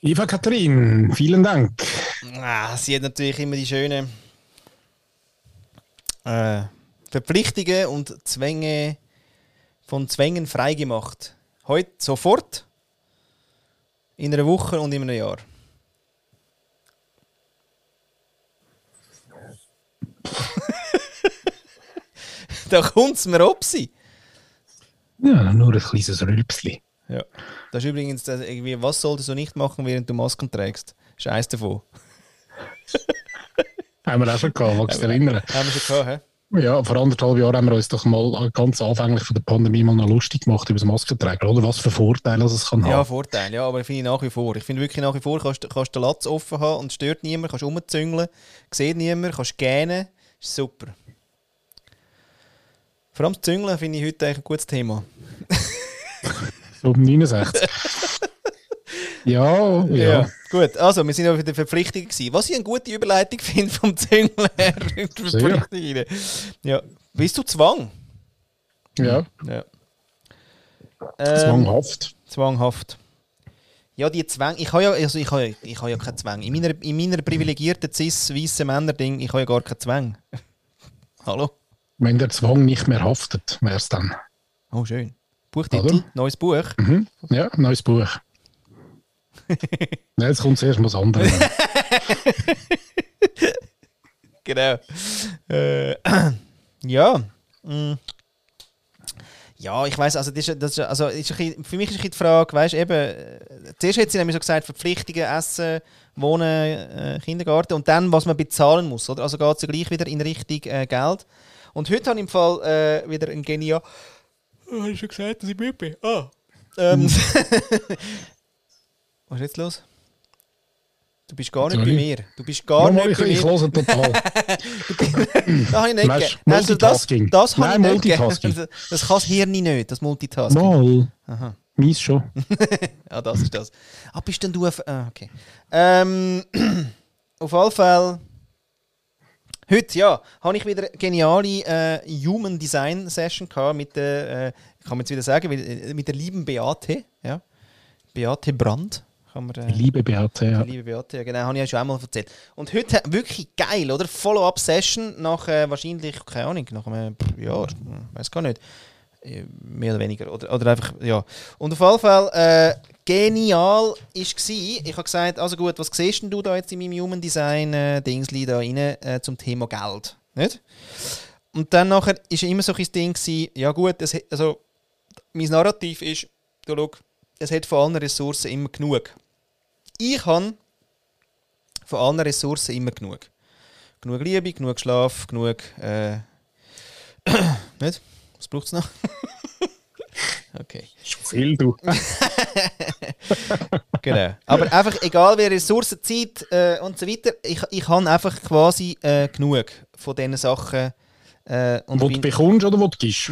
Eva Katrin, vielen Dank. Ah, sie hat natürlich immer die schönen äh, Verpflichtungen und Zwänge von Zwängen freigemacht. Heute sofort, in einer Woche und in einem Jahr. Da kommt es mir ob sie. Ja, nur ein kleines Rülpsli. Ja. Das ist übrigens das, irgendwie, was solltest du nicht machen, während du Masken trägst? Eins davon. Haben wir auch schon gehabt, magst du dich erinnern? Haben wir schon gehabt, hä? Ja, vor anderthalb Jahren haben wir uns doch mal ganz anfänglich von der Pandemie mal noch lustig gemacht über das Maskentragen, oder? Was für Vorteile es kann Ja, haben. Vorteil, ja, aber finde ich nach wie vor. Ich finde wirklich nach wie vor, kannst kannst den Latz offen haben und stört niemand, kannst rumzüngeln, sieht niemand, kannst gähnen, ist super. Vor allem das Züngeln finde ich heute eigentlich ein gutes Thema. Um 69. ja, ja. Gut, also wir sind ja wieder Verpflichtungen gewesen. Was ich eine gute Überleitung finde vom Züngeln her. in die. Verpflichtungen. Ja. Bist du Zwang? ja. Ja. Ähm, Zwanghaft. Zwanghaft. Ja, die Zwänge. Ich habe ja, also ich habe, ich habe ja keinen Zwang. In meiner, in meiner privilegierten cis weißen Männer-Ding, ich habe ja gar keinen Zwang. Hallo? Wenn der Zwang nicht mehr haftet, wäre es dann. Oh, schön. Buchtitel, Oder? neues Buch. Mhm. Ja, neues Buch. ja, jetzt kommt zuerst mal das andere. Genau. Äh, ja. mm. Ja, ich weiß, also, das ist, das ist, also ist bisschen, für mich ist die Frage, weißt eben, äh, zuerst hat sie nämlich so gesagt, Verpflichtungen, Essen, Wohnen, äh, Kindergarten und dann, was man bezahlen muss, oder? Also geht es ja gleich wieder in Richtung äh, Geld. Und heute habe ich im Fall äh, wieder ein Genial. Oh, habe ich schon gesagt, dass ich müde bin? Ah. Ähm, was ist jetzt los? Du bist gar nicht Sorry. bei mir. Du bist gar Nochmal, nicht ich, bei ich mir. höre total. Das habe ich nicht Weißt. Also das, das habe Nein, ich nicht gegeben. Multitasking. Also Das kann das Hirn nicht, das Multitasking. Mal. Aha. Mies schon. Ah, das ist das. Ah, bist denn du auf... Ah, okay. Ähm, auf alle Fälle... Heute, ja, habe ich wieder eine geniale äh, Human Design Session gehabt mit der, äh, kann man jetzt wieder sagen, mit, äh, mit der lieben Beate, ja. Beate Brandt. Kann man, äh, Liebe Beate, ja. Die liebe Beate, ja, genau, habe ich ja schon einmal erzählt. Und heute wirklich geil, oder? Follow-up-Session nach äh, wahrscheinlich, keine Ahnung, nach einem, ja, ich weiß gar nicht, Äh, mehr oder weniger. Oder, oder einfach, ja. Und auf jeden Fall, äh, genial war, ich habe gesagt, also gut, was siehst du da jetzt in meinem Human Design äh, Dingsli da rein äh, zum Thema Geld? Nicht? Und dann nachher ist immer so ein Ding gewesen, ja gut, das, also, mein Narrativ ist, du schau, es hat von allen Ressourcen immer genug. Ich habe von allen Ressourcen immer genug. Genug Liebe, genug Schlaf, genug. Äh, nicht? Was braucht es noch? okay. Schon viel, du. genau. Aber einfach, egal wie Ressourcen, Zeit äh, und so weiter, ich, ich habe einfach quasi äh, genug von diesen Sachen. Äh, und wo du bekommst oder wo du gibst?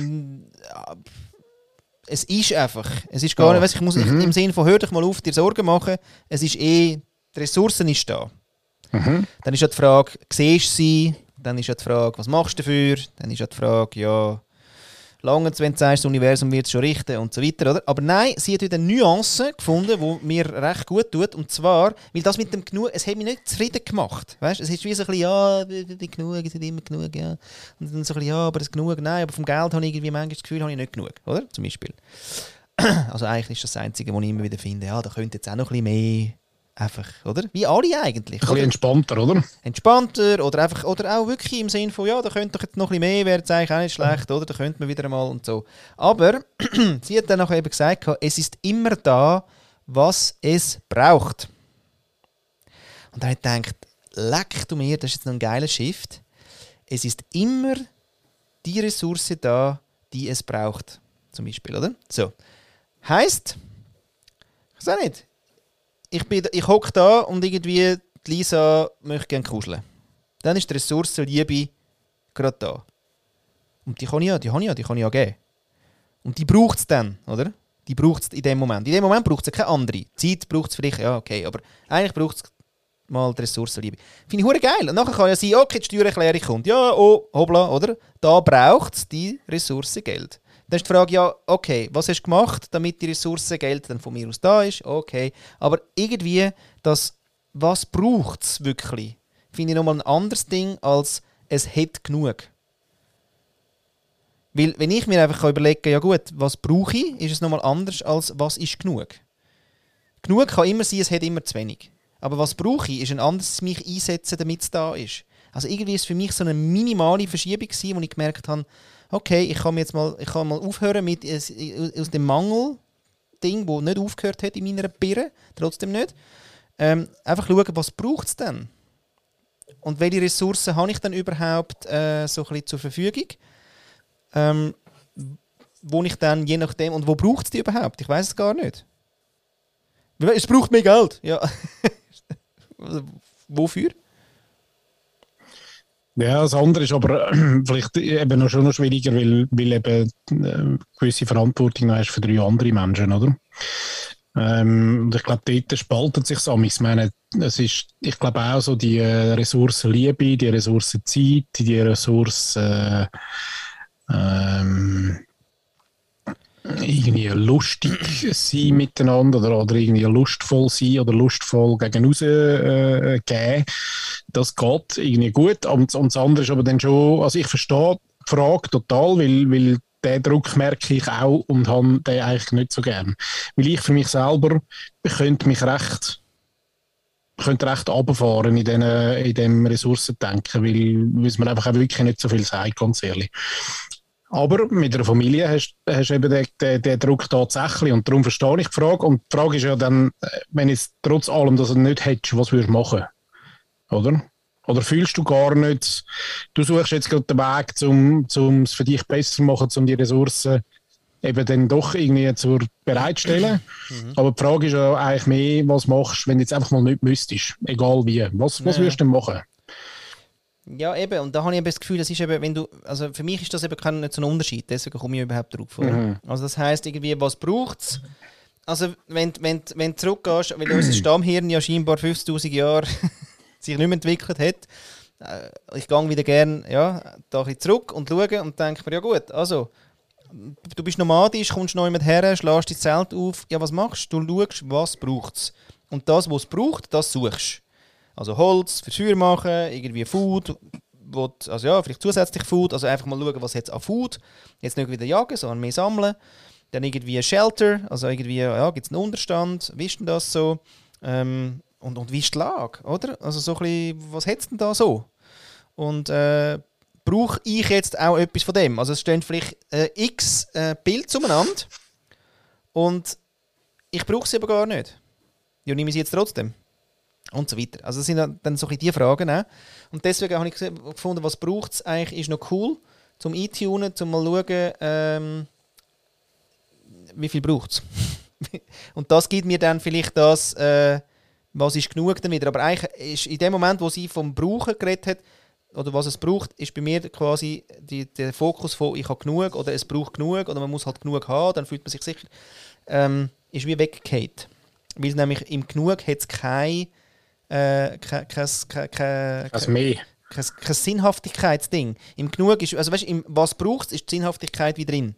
Es ist einfach. Es ist gar ja. nicht, weiss, ich muss mhm. im Sinne von, hör dich mal auf, dir Sorgen machen. Es ist eh, die Ressourcen ist da. Mhm. Dann ist ja die Frage, siehst du sie? Dann ist ja die Frage, was machst du dafür? Dann ist ja die Frage, ja, lange, wenn du sagst, das Universum wird es schon richten und so weiter, oder? Aber nein, sie hat wieder Nuancen gefunden, die mir recht gut tut. Und zwar, weil das mit dem Genug, es hat mich nicht zufrieden gemacht. Weißt? Es ist wie so ein bisschen, ja, die genug, es ist immer genug, ja. Und dann so ein bisschen, ja, aber das genug, nein, aber vom Geld habe ich irgendwie manchmal das Gefühl, habe ich nicht genug, oder? Zum Beispiel. Also eigentlich ist das das Einzige, was ich immer wieder finde, ja, da könnte jetzt auch noch ein bisschen mehr Einfach, oder? Wie alle eigentlich. Ein bisschen entspannter, oder? Entspannter oder einfach, oder auch wirklich im Sinn von, ja, da könnte doch jetzt noch ein bisschen mehr, wäre jetzt eigentlich auch nicht schlecht, oder? Da könnte man wieder einmal und so. Aber sie hat dann auch eben gesagt, es ist immer da, was es braucht. Und dann ich gedacht, leck du mir, das ist jetzt noch ein geiler Shift. Es ist immer die Ressource da, die es braucht. Zum Beispiel, oder? So. Heißt, ich weiß nicht, ich, bin, ich hocke da und irgendwie die Lisa möchte gerne kuscheln. Dann ist die Ressource Liebe gerade da. Und die kann ich ja, die kann ich ja, die kann ich ja geben. Und die braucht es dann, oder? Die braucht es in dem Moment. In dem Moment braucht es keine andere. Zeit braucht es vielleicht, ja, okay, aber eigentlich braucht es mal die Ressourcenliebe. Finde ich hure geil. Und nachher kann ja sein, okay, die Steuererklärung kommt. Ja, oh, hoppla, oder? Da braucht es die Ressource Geld. Dann ist die Frage, ja, okay, was hast du gemacht, damit die Ressource Geld dann von mir aus da ist? Okay. Aber irgendwie, das, was braucht es wirklich, finde ich nochmal ein anderes Ding, als es hat genug. Weil, wenn ich mir einfach überlegen kann, ja gut, was brauche ich, ist es nochmal anders, als was ist genug. Genug kann immer sein, es hat immer zu wenig. Aber was brauche ich, ist ein anderes mich einsetzen, damit es da ist. Also irgendwie ist es für mich so eine minimale Verschiebung gewesen, wo ich gemerkt habe, okay, ich kann jetzt mal, ich kann mal aufhören mit aus, dem Mangel-Ding, wo nicht aufgehört hat in meiner Birne, trotzdem nicht. Ähm, einfach schauen, was braucht es denn? Und welche Ressourcen habe ich dann überhaupt äh, so ein bisschen zur Verfügung? Ähm, wo ich dann je nachdem, und wo braucht es die überhaupt? Ich weiß es gar nicht. Es braucht mehr Geld, ja. Wofür? Ja, das andere ist aber vielleicht eben noch schon noch schwieriger, weil, weil eben äh, gewisse Verantwortung hast für drei andere Menschen, oder? Ähm, und ich glaube, dort spaltet sich so. Ich meine, es ist, ich glaube auch so die äh, Ressource Liebe, die Ressource Zeit, die Ressource äh, ähm, irgendwie lustig sein miteinander oder, oder irgendwie lustvoll sein oder lustvoll gegen raus äh, geben. Das geht irgendwie gut. Und, und das andere ist aber dann schon, also ich verstehe die Frage total, weil, weil den Druck merke ich auch und habe den eigentlich nicht so gern. Weil ich für mich selber, könnte mich recht könnte recht runterfahren in, den, in dem Ressourcendenken, weil, weil es mir einfach auch wirklich nicht so viel sagt, ganz ehrlich. Aber mit einer Familie hast du eben den, den, den, Druck tatsächlich. Und darum verstehe ich die Frage. Und die Frage ist ja dann, wenn es trotz allem das nicht hättest, was würdest du machen? Oder? Oder fühlst du gar nicht, du suchst jetzt gerade den Weg, um es für dich besser zu machen, um die Ressourcen eben dann doch irgendwie zur bereitstellen. Mhm. Aber die Frage ist ja eigentlich mehr, was machst du, wenn du jetzt einfach mal nicht müsstest, egal wie. Was, was würdest du denn machen? Ja, eben. Und da habe ich eben das Gefühl, das ist eben, wenn du, also für mich ist das eben kein nicht so ein Unterschied, deswegen komme ich überhaupt drauf. Mhm. Also das heißt irgendwie, was braucht es? Also wenn, wenn, wenn du zurückgehst, weil unser Stammhirn ja scheinbar 50'000 Jahre sich nicht mehr entwickelt hat, äh, ich gehe wieder gerne ja, da ein zurück und schaue und denke mir, ja gut, also du bist nomadisch, kommst neu mit her, schlägst dein Zelt auf, ja was machst du? Du schaust, was braucht es. Und das, was es braucht, das suchst Also Holz für Feuer machen, irgendwie Food, will, also ja, vielleicht zusätzlich Food, also einfach mal schauen, was jetzt an Food, jetzt nicht wieder jagen, sondern mehr sammeln. Dann irgendwie Shelter, also irgendwie, ja, gibt es einen Unterstand, wie ist das so? Ähm, und, und wie ist die Lage, oder? Also so ein bisschen, was hat es denn da so? Und äh, brauche ich jetzt auch etwas von dem? Also es stehen vielleicht äh, x äh, Bilder zueinander und ich brauche sie aber gar nicht. Ja, nehme sie jetzt trotzdem? Und so weiter. Also das sind dann so ein die Fragen. Auch. Und deswegen habe ich gefunden, was braucht es eigentlich, ist noch cool, zum eintunen, zum mal schauen, ähm, wie viel braucht es. und das gibt mir dann vielleicht das, äh, was ist genug damit. Aber eigentlich ist in dem Moment, wo sie vom Brauchen geredet hat, oder was es braucht, ist bei mir quasi die, der Fokus von ich habe genug oder es braucht genug oder man muss halt genug haben, dann fühlt man sich sicher, ähm, ist wie weggekehrt. Weil nämlich im Genug hat es kein, äh, kein, kein, kein, kein, also mehr. kein, kein Sinnhaftigkeitsding. Im Genug ist, also weißt, im, was braucht ist die Sinnhaftigkeit wie drin.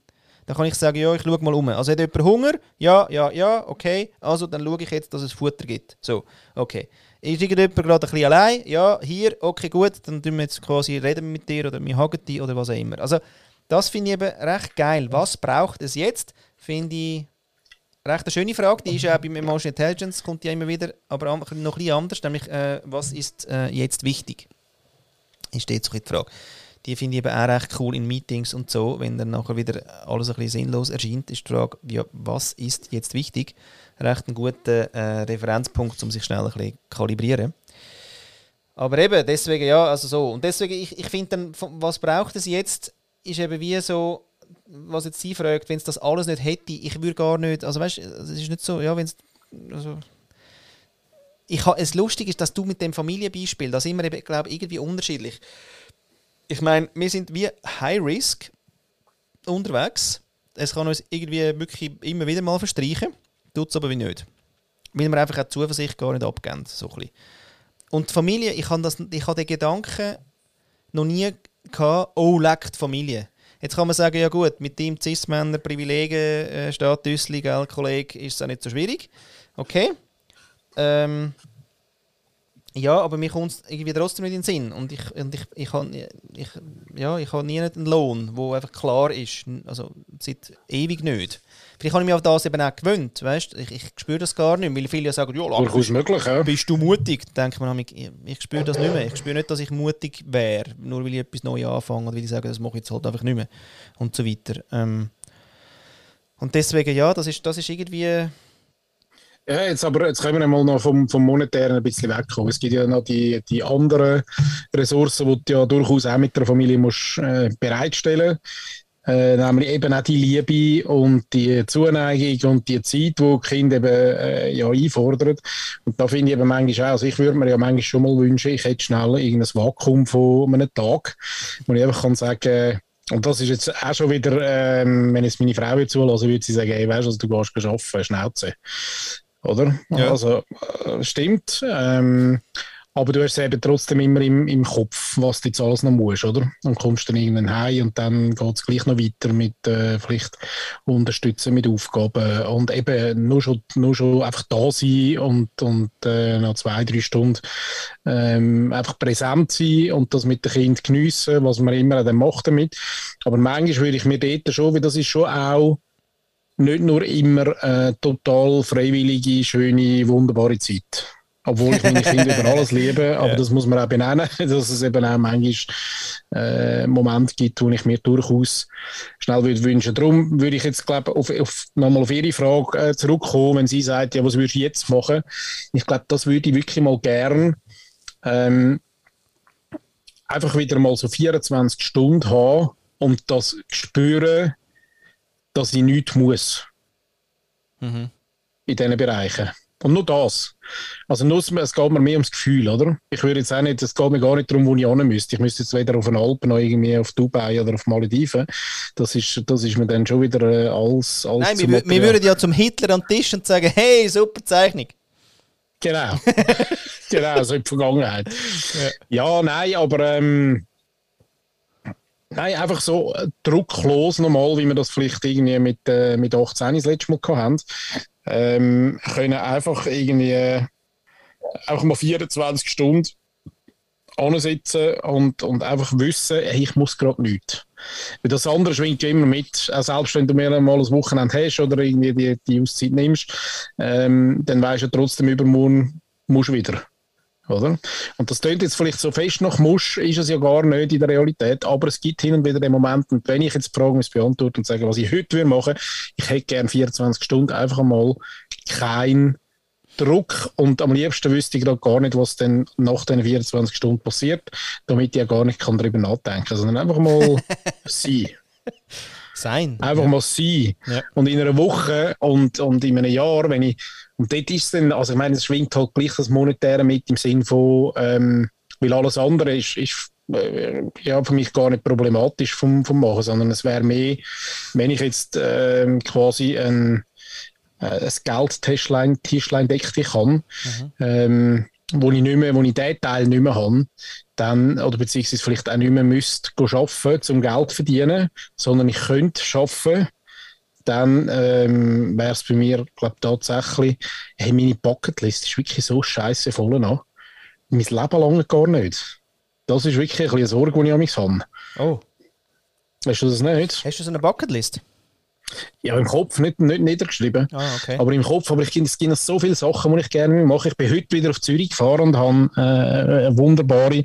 Dann kann ich sagen, ja, ich schaue mal um. Also hat jemand Hunger? Ja, ja, ja, okay. Also dann schaue ich jetzt, dass es Futter gibt. So, okay. Ist irgendjemand gerade ein bisschen allein? Ja, hier, okay, gut, dann tun wir jetzt quasi reden mit dir oder wir hagen dich oder was auch immer. Also, das finde ich eben recht geil. Was braucht es jetzt? Finde ich recht eine schöne Frage. Die ist auch beim Emotional Intelligence, kommt ja immer wieder, aber noch ein bisschen anders, nämlich, äh, was ist äh, jetzt wichtig? Ist jetzt so die Frage. Die finde ich eben auch recht cool in Meetings und so, wenn dann nachher wieder alles ein bisschen sinnlos erscheint, ist die Frage, ja, was ist jetzt wichtig? recht ein guter äh, Referenzpunkt, um sich schnell ein bisschen kalibrieren. Aber eben, deswegen ja, also so. Und deswegen, ich, ich finde dann, was braucht es jetzt, ist eben wie so, was jetzt sie fragt, wenn es das alles nicht hätte, ich würde gar nicht, also weißt es ist nicht so, ja, wenn es, also, ich ha, es lustig ist, dass du mit dem Familienbeispiel, da sind wir glaube irgendwie unterschiedlich. Ich meine, wir sind wie High Risk unterwegs. Es kann uns irgendwie wirklich immer wieder mal verstreichen tut es aber wie nicht. Weil wir einfach auch die Zuversicht gar nicht abgeben. So ein Und die Familie, ich habe, den Gedanken noch nie gehabt, oh, leckt Familie. Jetzt kann man sagen, ja gut, mit dem Cis-Männer, Privilegien, äh, gell, Kollege, ist es auch nicht so schwierig. Okay. Ähm, ja, aber mir kommt es irgendwie trotzdem nicht in den Sinn. Und ich, und ich, ich, habe, ich, ja, ich habe nie einen Lohn, der einfach klar ist. Also seit ewig nicht. Vielleicht habe ich mich auf das eben auch gewöhnt, weißt? Ich, ich spüre das gar nicht, weil viele ja sagen, ja, Durchaus möglich, ja. bist du mutig? Dann denke ich mir, ich, ich spüre das nicht mehr. Ich spüre nicht, dass ich mutig wäre, nur weil ich etwas Neues anfange oder weil ich sage, das mache ich jetzt halt einfach nicht mehr und so weiter. Ähm, und deswegen, ja, das ist, das ist irgendwie... Ja, jetzt aber jetzt können wir mal noch vom, vom Monetären ein bisschen wegkommen. Es gibt ja noch die, die anderen Ressourcen, die du ja durchaus auch mit der Familie musst, äh, bereitstellen musst. Äh, nämlich eben auch die Liebe und die Zuneigung und die Zeit, die, die Kinder eben äh, ja einfordern. Und da finde ich eben manchmal auch, also ich würde mir ja manchmal schon mal wünschen, ich hätte schnell irgendein Vakuum von einem Tag, wo ich einfach kann sagen und das ist jetzt auch schon wieder, ähm, wenn jetzt meine Frau hier zulassen würde, sie sagen, hey, weißt du, also, du gehst arbeiten, Schnauze. Oder? Ja. Also, äh, stimmt. Ähm, aber du hast es eben trotzdem immer im, im Kopf, was du jetzt alles noch musst, oder? Und kommst dann irgendwann heim und dann geht es gleich noch weiter mit äh, vielleicht unterstützen mit Aufgaben und eben nur schon, nur schon einfach da sein und, und äh, nach zwei, drei Stunden ähm, einfach präsent sein und das mit dem Kind geniessen, was man immer dann macht damit. Aber manchmal würde ich mir dort schon, weil das ist schon auch nicht nur immer äh, total freiwillige, schöne, wunderbare Zeit. Obwohl ich meine Kinder über alles liebe, aber ja. das muss man auch benennen, dass es eben auch manchmal äh, Momente gibt, wo ich mir durchaus schnell würde wünschen. Darum würde ich jetzt, glaube auf, auf, nochmal auf Ihre Frage äh, zurückkommen, wenn sie sagt, ja, was würde ich jetzt machen? Ich glaube, das würde ich wirklich mal gern ähm, einfach wieder mal so 24 Stunden haben und das spüren, dass ich nichts muss. Mhm. In diesen Bereichen. Und nur das. Also nur, es geht mir mehr ums Gefühl, oder? Ich würde jetzt auch nicht, es geht mir gar nicht darum, wo ich hin müsste. Ich müsste jetzt weder auf den Alpen noch irgendwie auf Dubai oder auf Malediven. Das ist, das ist mir dann schon wieder äh, alles, alles Nein, wir, wir würden ja zum Hitler an den Tisch und sagen, hey, super Zeichnung. Genau. genau, so in der Vergangenheit. Ja, ja nein, aber ähm, Nein, einfach so äh, drucklos normal, wie wir das vielleicht irgendwie mit, äh, mit 18 das letzte Mal hatten ähm, können einfach irgendwie einfach mal 24 Stunden sitzen und, und einfach wissen, hey, ich muss gerade nichts. Weil das andere schwingt ja immer mit, auch selbst wenn du mehr mal ein Wochenende hast oder irgendwie die, die Auszeit nimmst, ähm, dann weißt du trotzdem übermorgen musst du wieder. Oder? Und das klingt jetzt vielleicht so fest nach Musch, ist es ja gar nicht in der Realität, aber es gibt hin und wieder den Moment, und wenn ich jetzt die Frage muss beantworten und sagen, was ich heute machen würde, ich hätte gerne 24 Stunden einfach mal kein Druck und am liebsten wüsste ich gerade gar nicht, was denn nach den 24 Stunden passiert, damit ich ja gar nicht kann darüber nachdenken kann, sondern einfach mal sein. Sein. Einfach ja. mal sein. Ja. Und in einer Woche und, und in einem Jahr, wenn ich, und dort ist es dann, also ich meine, es schwingt halt gleich das Monetäre mit im Sinn von, ähm, weil alles andere ist, ist äh, ja, für mich gar nicht problematisch vom, vom Machen, sondern es wäre mehr, wenn ich jetzt ähm, quasi ein äh, ein Geldtischlein Tischlein decken kann, mhm. ähm, wo ich nicht mehr, wo ich diesen Teil nicht mehr habe, dann, oder beziehungsweise vielleicht auch nicht mehr müsste arbeiten, um Geld zu verdienen, sondern ich könnte arbeiten, dann ähm, wäre es bei mir, glaube tatsächlich, hey, meine Bucketlist ist wirklich so scheiße voll noch. Mein Leben lang gar nicht. Das ist wirklich eine Sorge, die ich an mich habe. Oh. Weißt du das nicht? Hast du so eine Bucketlist? Ja, im Kopf, nicht, nicht niedergeschrieben. Ah, okay. Aber im Kopf, aber ich, es gibt so viele Sachen, die ich gerne mache. Ich bin heute wieder auf Zürich gefahren und habe äh, eine wunderbare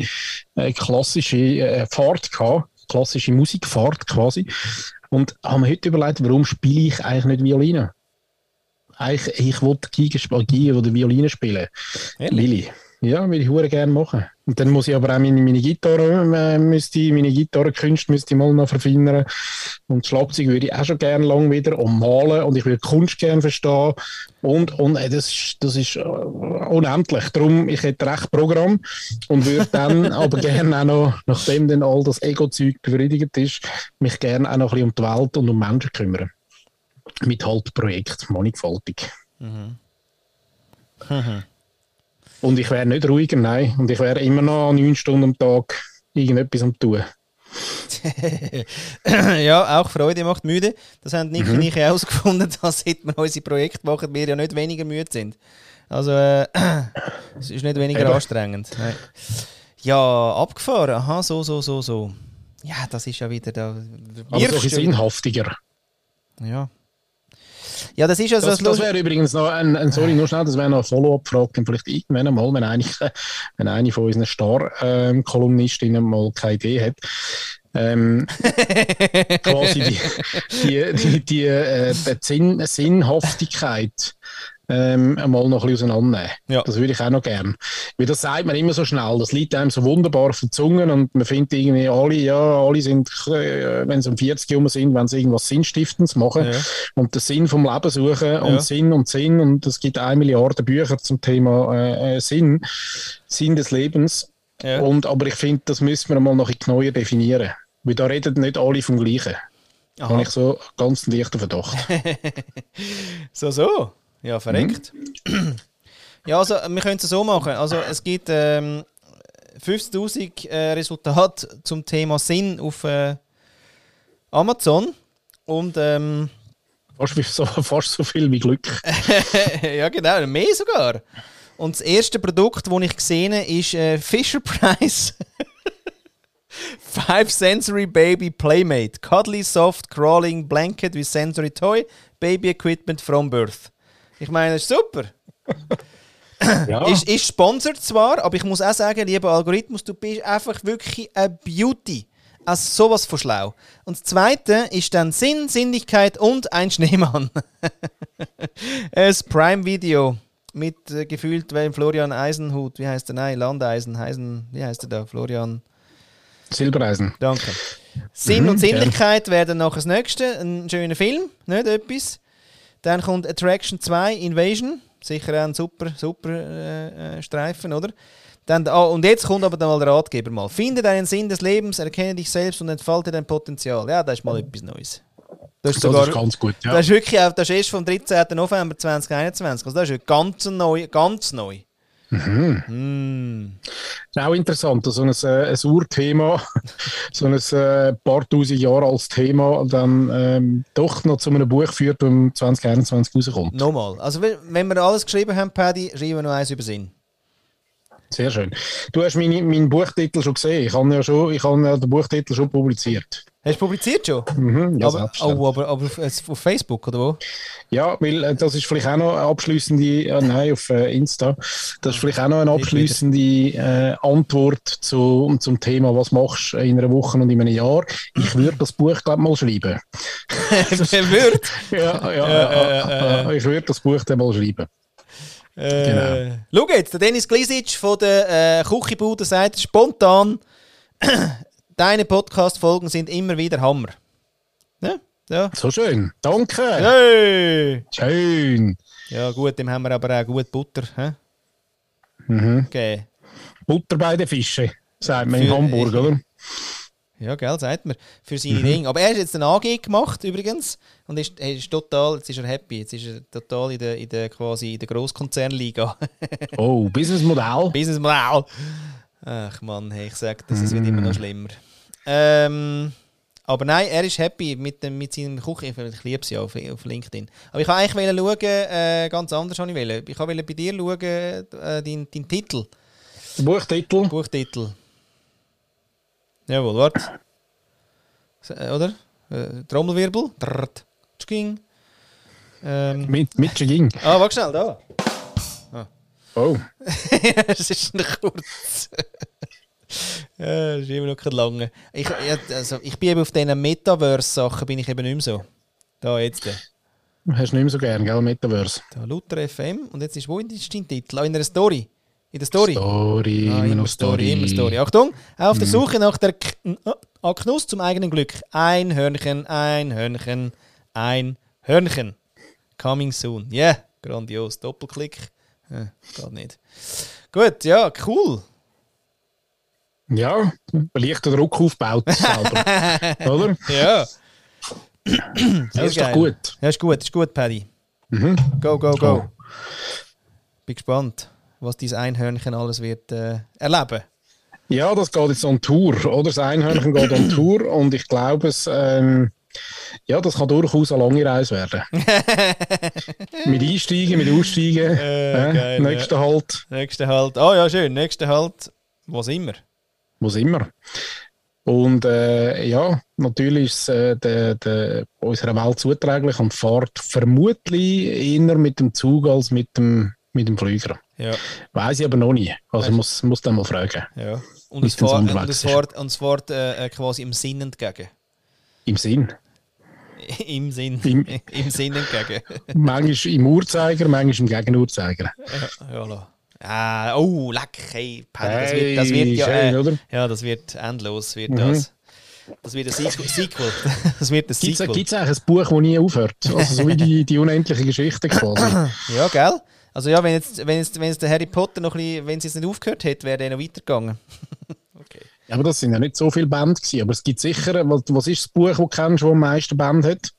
äh, klassische äh, Fahrt gehabt, klassische Musikfahrt quasi. Und habe mir heute überlegt, warum spiele ich eigentlich nicht Violine? Eigentlich, ich wollte Giga oder Violine spielen. Ehrlich? Lili. Ja, würde ich hure gerne machen. Und dann muss ich aber auch meine, meine Gitarre, äh, müsste, meine Gitarrenkünste müsste ich mal noch verfeinern. Und Schlagzeug würde ich auch schon gerne lang wieder und malen und ich würde Kunst gerne verstehen. Und, und äh, das, das ist äh, unendlich. Darum, ich hätte recht Programm und würde dann aber gerne auch noch, nachdem dann all das Ego-Zeug befriedigt ist, mich gerne auch noch ein bisschen um die Welt und um Menschen kümmern. Mit halt Projekt, mannigfaltig. Mhm. Mhm. Und ich wäre nicht ruhiger, nein. Und ich wäre immer noch neun Stunden am Tag irgendetwas am tun. ja, auch Freude macht müde. Das haben Nick mhm. und ich herausgefunden, dass seit wir unsere Projekte machen, wir ja nicht weniger müde sind. Also, äh, es ist nicht weniger Eben. anstrengend. Nein. Ja, abgefahren. Aha, so, so, so, so. Ja, das ist ja wieder da. Aber so ein sinnhaftiger. Ja. Ja, das ist also das, das wäre übrigens noch ein, ein, sorry, nur schnell, das wäre noch eine Follow-up-Frage, vielleicht irgendwann einmal, wenn eine, wenn eine von unseren Star-Kolumnistinnen mal keine Idee hat. Ähm, quasi die, die, die, die, äh, Sinn, Sinnhaftigkeit ähm, einmal noch ein bisschen auseinandernehmen. Ja. Das würde ich auch noch gerne. Weil das sagt man immer so schnell, das liegt einem so wunderbar auf den Zungen und man findet irgendwie alle, ja, alle sind, äh, wenn sie um 40 herum sind, wenn sie irgendwas Sinnstiftendes machen ja. und den Sinn vom Leben suchen und ja. Sinn und Sinn und es gibt eine Milliarde Bücher zum Thema äh, äh Sinn, Sinn des Lebens. Und, aber ich finde, das müssen wir mal noch ein bisschen neuer definieren. Weil da reden nicht alle vom Gleichen. Habe ich so ganz leichten Verdacht. so, so. Ja, verreckt. Mhm. Ja, also wir können es so machen. Also es gibt ähm, 50.000 äh, Resultate zum Thema Sinn auf äh, Amazon und ähm, fast, so, fast so viel wie Glück. ja, genau, mehr sogar. Und das erste Produkt, das ich gesehen habe, ist äh, Fisher Price. Five Sensory Baby Playmate. Cuddly Soft Crawling Blanket with Sensory Toy. Baby Equipment from Birth. Ich meine, ist super. ja. ist, ist sponsert zwar, aber ich muss auch sagen, lieber Algorithmus, du bist einfach wirklich ein Beauty. Also sowas von schlau. Und das zweite ist dann Sinn, Sinnlichkeit und ein Schneemann. ein Prime-Video mit äh, gefühlt Florian Eisenhut. Wie heißt der? Nein, Landeisen. Eisen, wie heißt der da? Florian. Silbereisen. Danke. Sinn mhm, und Sinnlichkeit gern. werden noch das nächste. Ein schöner Film, nicht etwas. Dann kommt Attraction 2, Invasion. Sicher auch ein super, super äh, äh, Streifen, oder? Dann, oh, und jetzt kommt aber dann mal der Ratgeber mal. Finde deinen Sinn des Lebens, erkenne dich selbst und entfalte dein Potenzial. Ja, das ist mal etwas Neues. Das ist, sogar, das ist ganz gut, ja. Das ist wirklich auch, das ist erst vom 13. November 2021. Also das ist ganz neu, ganz neu. Mhm. Mm. ist auch interessant, so ein, äh, ein Urthema, so ein äh, paar tausend Jahre als Thema, dann ähm, doch noch zu einem Buch führt, das 2021 rauskommt. Nochmal. Also, wenn wir alles geschrieben haben, Paddy, schreiben wir noch eins über Sinn. Sehr schön. Du hast meine, meinen Buchtitel schon gesehen. Ich habe ja schon, ich habe ja den Buchtitel schon publiziert. Hast du publiziert schon? Mhm, ja, aber, oh, aber, aber auf, auf, Facebook oder wo? Ja, weil äh, das ist vielleicht auch noch eine abschließende, äh, nein, auf äh, Insta, das ist vielleicht auch noch eine abschließende äh, Antwort zu, zum Thema, was machst du in einer Woche und in einem Jahr. Ich würde das Buch, glaube mal schreiben. Wer würde? ja, ja, ich würde das Buch dann mal schreiben. Äh, genau. Schau jetzt, der Dennis Glisic von der äh, Küchenbude sagt spontan, deine Podcast-Folgen sind immer wieder Hammer. Ja, ja. So schön, danke. Hey. Schön. Ja gut, dem haben wir aber auch gut Butter. He? Mhm. Okay. Butter bei den Fischen, sagt man in Hamburg, oder? Ja, gell, sagt man. Für seine mhm. Dinge. Aber er hat jetzt eine AG gemacht, übrigens. Und ist, ist total, jetzt ist er happy. Jetzt ist er total in der, in der, quasi in der Grosskonzernliga. oh, Businessmodell. Businessmodell. Ach Mann, hey, ich sag das, es wird immer noch mm. schlimmer. Ähm, aber nein, er ist happy mit, dem, mit seinem Kuchen. Ich liebe ja auf, auf LinkedIn. Aber ich wollte eigentlich schauen, äh, ganz anders. Ich wollte ich wollte bei dir schauen, äh, deinen dein Titel. Buchtitel. Buchtitel. Jawohl, warte. Äh, oder? Äh, Trommelwirbel. Drrrt. Ähm. Mit, mit Tschking. Ah, warte schnell, da. Ah. Oh. Es ist noch kurz. ja, ist immer noch kein lange. Ich, also, ich bin eben auf diesen Metaverse-Sachen bin ich eben nicht mehr so. Da, jetzt. Hast du nicht mehr so gern, gell, Metaverse? Da, Luther FM. Und jetzt ist, wo ist dein Titel? in einer Story. In der Story? Story, ah, immer, Story, Immer Story. Achtung, auf der hm. Suche nach der K Knuss zum eigenen Glück. Ein Hörnchen, ein Hörnchen, ein Hörnchen. Coming soon. Yeah, grandios. Doppelklick. Äh, geht nicht. Gut, ja, cool. Ja, leichter Druck aufgebaut selber. Oder? Ja. das ist doch gut. Ja, ist gut, ist gut, Paddy. Mhm. Go, go, go. Oh. Bin gespannt was dieses Einhörnchen alles wird äh, erleben. Ja, das geht jetzt on Tour, oder? Das Einhörnchen geht on Tour und ich glaube, es, ähm, ja, das kann durchaus eine lange Reise werden. mit Einsteigen, mit Aussteigen. Äh, äh, geil, nächster ja. Halt. Nächster Halt. Oh ja, schön. Nächster Halt, was immer. Was immer. Und äh, ja, natürlich ist es äh, de, de, unserer Welt zuträglich und fährt vermutlich eher mit dem Zug als mit dem, mit dem Flüger. Ja. Weiß ich aber noch nie. Also weißt, muss, muss dann mal fragen. Ja. Und es fährt, und es fährt, und es fährt äh, quasi im Sinn entgegen. Im Sinn? Im Sinn. Im, Im Sinn entgegen. manchmal im Uhrzeiger, manchmal im Gegenuhrzeiger. Ja, ja. Ah, oh, leck, hey, das wird, das wird ja, äh, ja, das wird endlos, wird mhm. das. Das wird ein Sequel. Das wird ein Sequel. Gibt es eigentlich ein Buch, das nie aufhört? Also so wie die, die unendliche Geschichte quasi. ja, gell? Also ja, wenn jetzt, wenn jetzt, wenn jetzt der Harry Potter noch ein bisschen, wenn es jetzt nicht aufgehört hätte, wäre er noch weitergegangen. Ja, aber das sind ja nicht so viele Bände gewesen. Aber es gibt sicher, was, was ist das Buch, das du kennst, das am meisten Bände hat?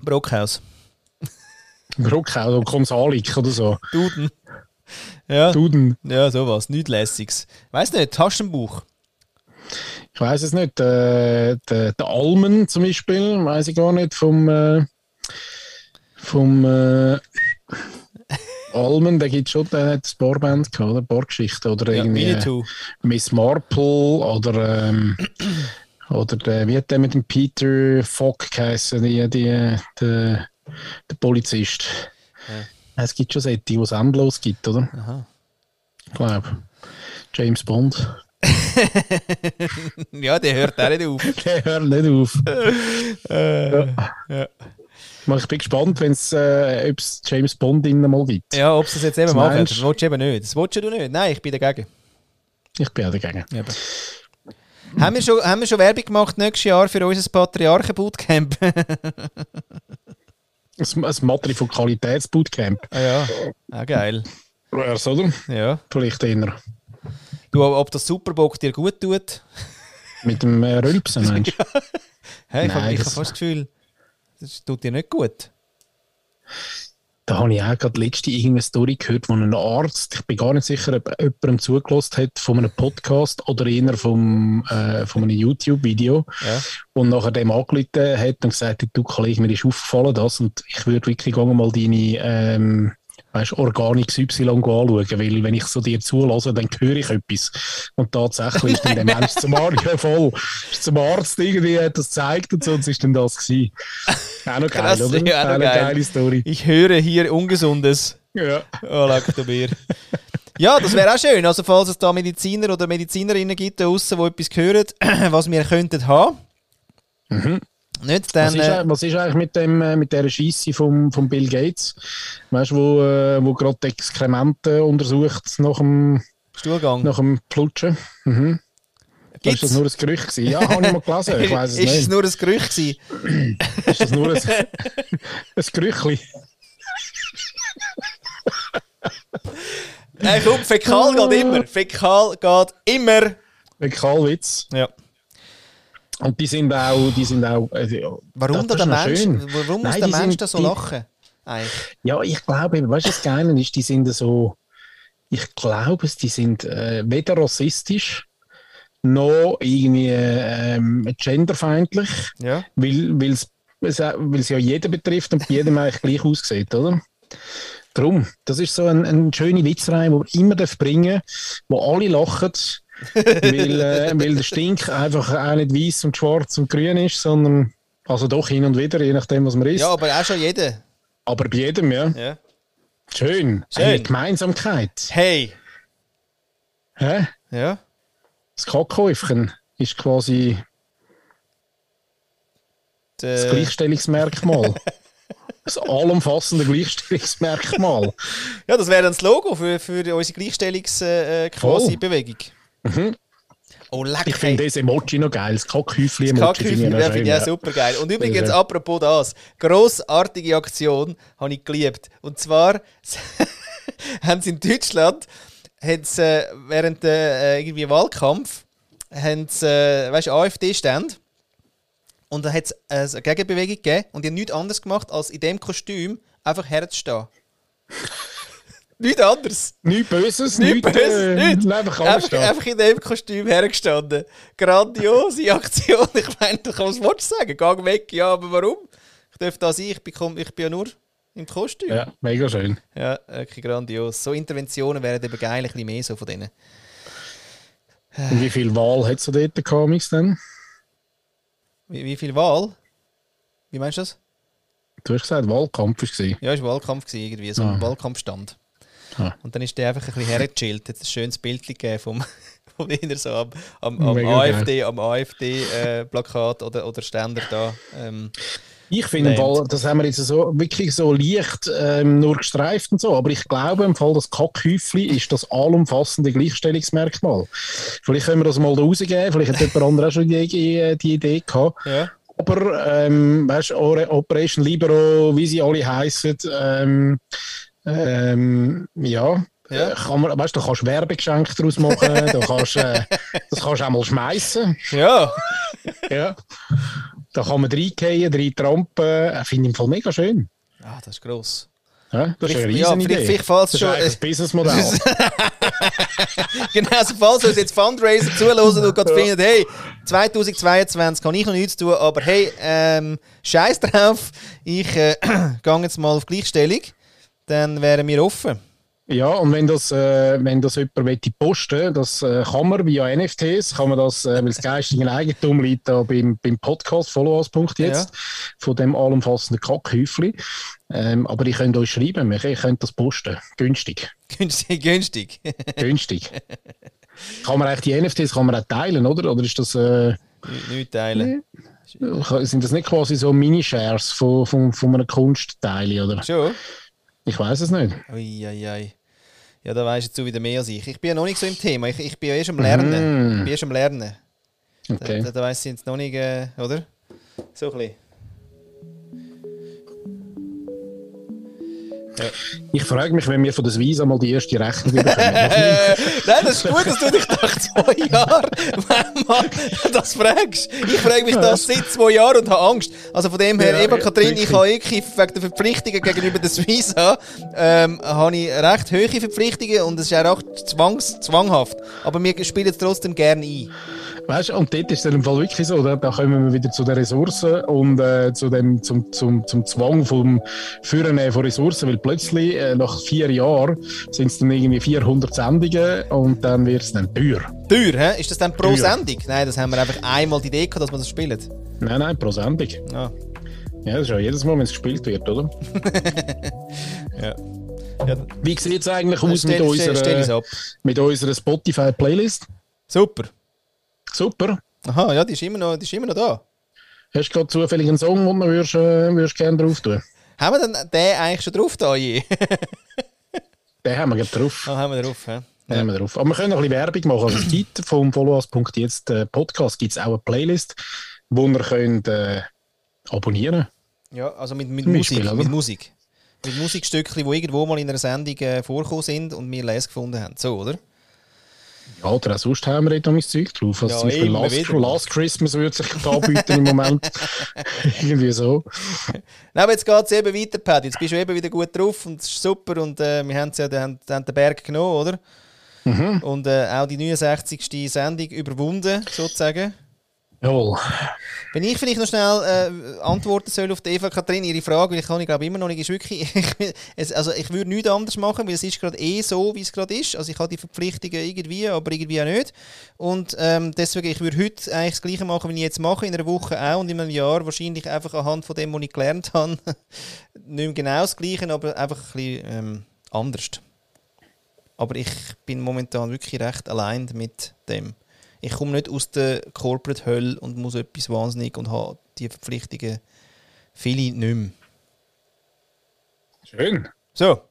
Brockhaus. Brockhaus oder Konsalik oder so. Duden. Ja. Duden. Ja, sowas. Nichts Lässiges. Weißt du nicht, Taschenbuch. Ich weiß es nicht. Äh, der, der Almen zum Beispiel, weiß ich gar nicht, vom, äh, vom äh, Almen, der gibt schon der hat ein Barband gehabt, oder? Bargeschichte oder ja, irgendwie äh, Miss Marple oder ähm, oder der, wie hat der mit dem Peter Fogg geheißen, die, die, der, der Polizist. Ja. Es gibt schon solche, die es endlos gibt, oder? Aha. Ich glaube. James Bond. ja, der hört auch nicht auf. der hört nicht auf. äh, ja. ja. Ich bin gespannt, wenn es äh, James Bond innen mal gibt. Ja, ob es das jetzt eben machen. Das willst du eben nicht. Das willst du nicht. Nein, ich bin dagegen. Ich bin auch dagegen. Eben. haben, wir schon, haben wir schon Werbung gemacht nächstes Jahr für unser Patriarchen-Bootcamp? ein, ein Matri von Qualitäts-Bootcamp. Ah ja, ah, geil. Wär's, oder? Ja. Vielleicht eher. Du, ob das Superbock dir gut tut? Mit dem äh, Rülpsen, meinst du? hey, ich habe hab fast das Gefühl... Das tut dir nicht gut. Da habe ich auch gerade letzte irgendeine Story gehört, wo ein Arzt, ich bin gar nicht sicher, ob jemandem zugelassen hat von einem Podcast oder eher vom, äh, von einem YouTube-Video ja. und nachher dem angerufen hat und gesagt hat, du Kollege, mir ist aufgefallen das und ich würde wirklich gerne mal deine, ähm, weißt, Organics Y anschauen, weil wenn ich so dir zulasse, dann höre ich etwas. Und tatsächlich ist dann der Mensch zum Arzt, ja voll, ist zum Arzt irgendwie, hat das gezeigt und so, und es ist dann das gewesen. Auch noch geil, Krass, oder? ja, auch noch eine geil. geile Story. Ich höre hier Ungesundes. Ja. Oh, Laktobier. ja, das wäre auch schön. Also, falls es da Mediziner oder Medizinerinnen gibt da draussen, die etwas hören, was wir könnten haben. Nicht, dann. Was ist, äh, eigentlich- was ist eigentlich mit, dem, äh, mit dieser Scheisse vom, vom Bill Gates? Weißt du, wo, äh, wo gerade die Exkremente untersucht nach dem, Stuhlgang. nach dem Plutschen? Mhm. Ist das nur ein Gerücht gewesen? Ja, habe ich mal gelesen. Ich weiß es ist es nicht. nur ein Gerücht gewesen? Ist das nur ein, ein Gerüchtli? Nein, komm, Fäkal geht immer. Fäkal geht immer. Karlwitz. Ja. Und die sind auch, die sind auch. Äh, Warum das da der Mensch, schön. warum muss Nein, der die Mensch da so die- lachen? Eigentlich. Ja, ich glaube, weißt du, was Geile ist, die sind so, ich glaube die sind äh, weder rassistisch noch irgendwie ähm, genderfeindlich, Ja. weil es, ja jeden betrifft und bei jedem eigentlich gleich aussieht, oder? Drum, das ist so ein, ein schöner Witzreihe, den man immer darf bringen wo alle lachen, weil, äh, weil der Stink einfach auch nicht weiß und schwarz und grün ist, sondern also doch hin und wieder, je nachdem, was man isst. ja, aber auch schon jeder. Aber bei jedem, ja. Ja. Schön. Schön. Eine Gemeinsamkeit. Hey. Hä? Ja. Das Kackhäufchen ist quasi das Der, Gleichstellungsmerkmal. das allumfassende Gleichstellungsmerkmal. ja, das wäre dann das Logo für, für unsere Gleichstellungs äh, äh, quasi. Bewegung. Oh, lecker. Ich finde das Emoji noch geil. Das Kackhäufchen-Emoji Kackhäufchen, finde ich auch ja. super geil. Und übrigens, apropos das, grossartige Aktion habe ich geliebt. Und zwar haben sie in Deutschland haben sie, äh, während der äh, irgendwie Wahlkampf haben sie, äh, weißt, AfD-Stände und da hat es äh, eine Gegenbewegung gegeben und die haben nichts anderes gemacht, als in dem Kostüm einfach herzustehen. Nichts anderes. Nichts Böses, nichts. Böses, äh, nichts. Einfach Einfach, in dem Kostüm hergestanden. Grandiose Aktion. Ich meine, da kann man das Wort sagen. Gang weg, ja, aber warum? Ich darf da sein, ich kom- ich bin ja nur im Kostüm. Ja, Ja, mega schön. wirklich grandios. So Interventionen wären eben geil, ein bisschen mehr so von denen. Und wie viel Wahl hat es dort gehabt, Mix, dann? Wie, wie viel Wahl? Wie meinst du das? Du hast gesagt, Wahlkampf war. Ja, es war Wahlkampf, irgendwie, so ein Ah. Wahlkampfstand. Ah. Und dann ist der einfach ein bisschen hergechillt. Hat ein schönes Bild gegeben vom, vom Inner so am, am, am. AfD, am AfD-Plakat oder, oder Ständer da. Ähm, Ich finde. Fall, das haben wir jetzt so, wirklich so leicht ähm, nur gestreift und so, aber ich glaube im Fall, das Kackhäufli ist das allumfassende Gleichstellungsmerkmal. Vielleicht können wir das mal da rausgeben, vielleicht hat jemand anderes auch schon die, die, die Idee gehabt. ja. Aber, ähm, weißt du, Operation Libero, wie sie alle heißen, ähm, ähm, ja, Ja. Kann man, weißt, du kannst Werbegeschenke daraus machen, du kannst, äh, das kannst du auch mal schmeißen. Ja, Ja. Da kann man reingehen, rein trampen. Äh, Finde ich im Fall mega schön. ah, das ist gross. Ja, das ist eine ja, Idee. vielleicht fällt's das schon- das Businessmodell. genau, also falls uns jetzt Fundraiser zuhören und gerade finden, hey, 2022 kann ich noch nichts tun, aber hey, ähm, scheiß drauf, ich äh, gehe jetzt mal auf Gleichstellung, dann wären wir offen. Ja, und wenn das, äh, wenn das jemand möchte posten das äh, kann man via NFTs, kann man das, äh, weil das geistige Eigentum liegt da beim, beim Podcast Followers.jetzt jetzt von dem allumfassenden Kackhäufli. Ähm, aber ich könnt euch schreiben, ich, ich könnt das posten. Günstig. Günstig, günstig. Günstig. kann man eigentlich die NFTs kann man auch teilen, oder? Oder ist das, äh, Nicht teilen. sind das nicht quasi so Mini-Shares von, von, von einem Kunstteil, oder? Schon? Ich weiß es nicht. Uiuiui. Ja, da weisst du wieder mehr als ich. Ich bin ja noch nicht so im Thema. Ich, ich bin ja erst am Lernen. Ich bin erst am Lernen. Okay. Da, da weiss ich jetzt noch nicht, äh, oder? So ein bisschen. Ich frage mich, wenn wir von der Visa mal die erste Rechnung bekommen. Nein, das ist gut, dass du dich nach zwei Jahren das fragst. Ich frage mich das seit zwei Jahren und habe Angst. Also von dem her, Ja, eben, Katrin, wirklich. ich habe wirklich wegen der Verpflichtungen gegenüber der Visa ähm, habe ich recht hohe Verpflichtungen und es ist auch recht zwangs zwanghaft. Aber wir spielen es trotzdem gerne ein. Weißt, und dort ist es im Fall wirklich so, da, da kommen wir wieder zu den Ressourcen und äh, zu dem, zum, zum, zum Zwang vom Führen von Ressourcen, weil plötzlich äh, nach vier Jahren sind es dann irgendwie 400 Sendungen und dann wird es dann teuer. Teuer, hä? Ist das dann pro Teuer. Sendung? Nein, das haben wir einfach einmal die Idee gehabt, dass wir das spielen. Nein, nein, pro Sendung. Ah. Ja, das ist ja jedes Mal, wenn es gespielt wird, oder? Ja. ja Wie sieht es eigentlich aus stell, mit stell, unserer, mit unserer Spotify-Playlist? Super. Super. Aha, ja, die ist immer noch, die ist immer noch da. Hast du gerade zufällig einen Song, den du würdest, äh, würdest gerne drauf tun? Haben wir denn den eigentlich schon drauf da je? Den haben wir gerade drauf. ah, haben wir drauf? Den haben wir drauf. Aber wir können noch ein bisschen Werbung machen. Also es gibt vom Followers.jetzt äh, Podcast gibt es auch eine Playlist, wo ihr könnt äh, abonnieren Ja, also mit, mit Musik. Mit Musik. Mit Musikstückchen, die irgendwo mal in einer Sendung äh, vorgekommen sind und wir les gefunden haben. So, oder? Ja, oder auch sonst haben wir dort noch mein Zeug drauf. Also Ja, zum Beispiel Last. Last Christmas würde sich da anbieten im Moment. Irgendwie so. Nein, aber jetzt geht es eben weiter, Paddy. Jetzt bist du eben wieder gut drauf und es ist super. Und äh, wir haben ja, haben, haben den Berg genommen, oder? Mhm. Und äh, auch die 69. Sendung überwunden, sozusagen. Jawohl. Wenn ich vielleicht noch schnell äh, antworten soll auf die Eva Kathrin, ihre Frage, weil ich kann ich glaube immer noch nicht, ist wirklich, ich, also ich würde nichts anderes machen, weil es ist gerade eh so, wie es gerade ist. Also ich habe die Verpflichtungen irgendwie, aber irgendwie auch nicht. Und ähm, deswegen, ich würde heute eigentlich das Gleiche machen, wie ich jetzt mache, in einer Woche auch und in einem Jahr wahrscheinlich einfach anhand von dem, was ich gelernt habe, nicht mehr genau das Gleiche, aber einfach ein bisschen ähm, anders. Aber ich bin momentan wirklich recht allein mit dem. Ich komme nicht aus der Corporate Hölle und muss etwas wahnsinnig und habe die Verpflichtungen viele nicht mehr. Schön. So,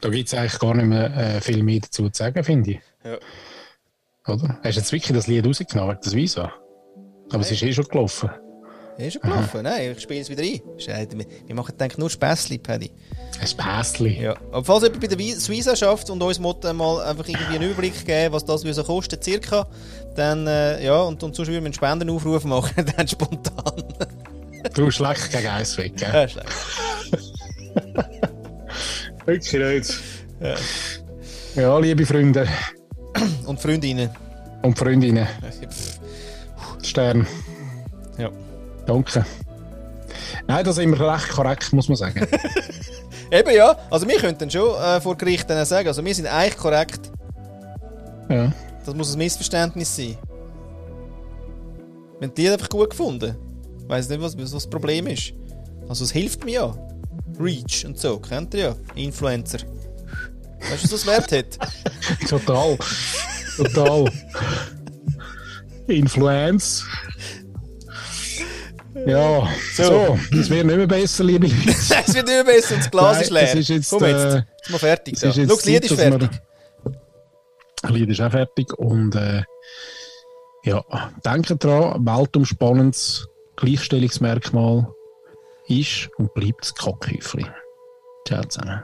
Da gibt es eigentlich gar nicht mehr äh, viel mehr dazu zu sagen, finde ich. Ja. Oder? Hast du jetzt wirklich das Lied rausgenommen, das Visa? Aber es ist eh schon gelaufen. Ist schon gelaufen. Nein, ich spiele es wieder ein. Wir- machen denke nur Späßli, Paddy. Ein Pässchen. Ja. Aber falls jemand bei der Suiza schafft und uns mal, mal einfach irgendwie einen Überblick geben, was das so kostet, circa, dann, äh, ja, und, und sonst würden wir einen Spendenaufruf machen, dann spontan. Du schlecht gegen Eis weg, gell? Ja, schlecht. Wirklich nicht. Ja. Ja, liebe Freunde Und Freundinnen. und Freundinnen, Stern, Ja. Danke. Nein, das sind wir recht korrekt, muss man sagen. Eben ja, also wir könnten schon äh, vor Gericht dann sagen, also wir sind eigentlich korrekt. ja. Das muss ein Missverständnis sein. Haben die einfach gut gefunden. Ich weiss nicht, was, was das Problem ist. Also es hilft mir ja. Reach und so, kennt ihr ja. Influencer. Weißt du, was das Wert hat? Total. Total. Influenz. Ja, So. so, es wird nicht mehr besser, liebe Leute. es wird nicht mehr besser das Glas Nein, ist leer. ist jetzt, Komm jetzt, äh, jetzt mal fertig. Jetzt Schau, das Lied ist dass wir- fertig. Das Lied ist auch fertig und äh, ja, denkt dran, weltumspannendes Gleichstellungsmerkmal ist und bleibt das Kockhäufli. Ciao zusammen.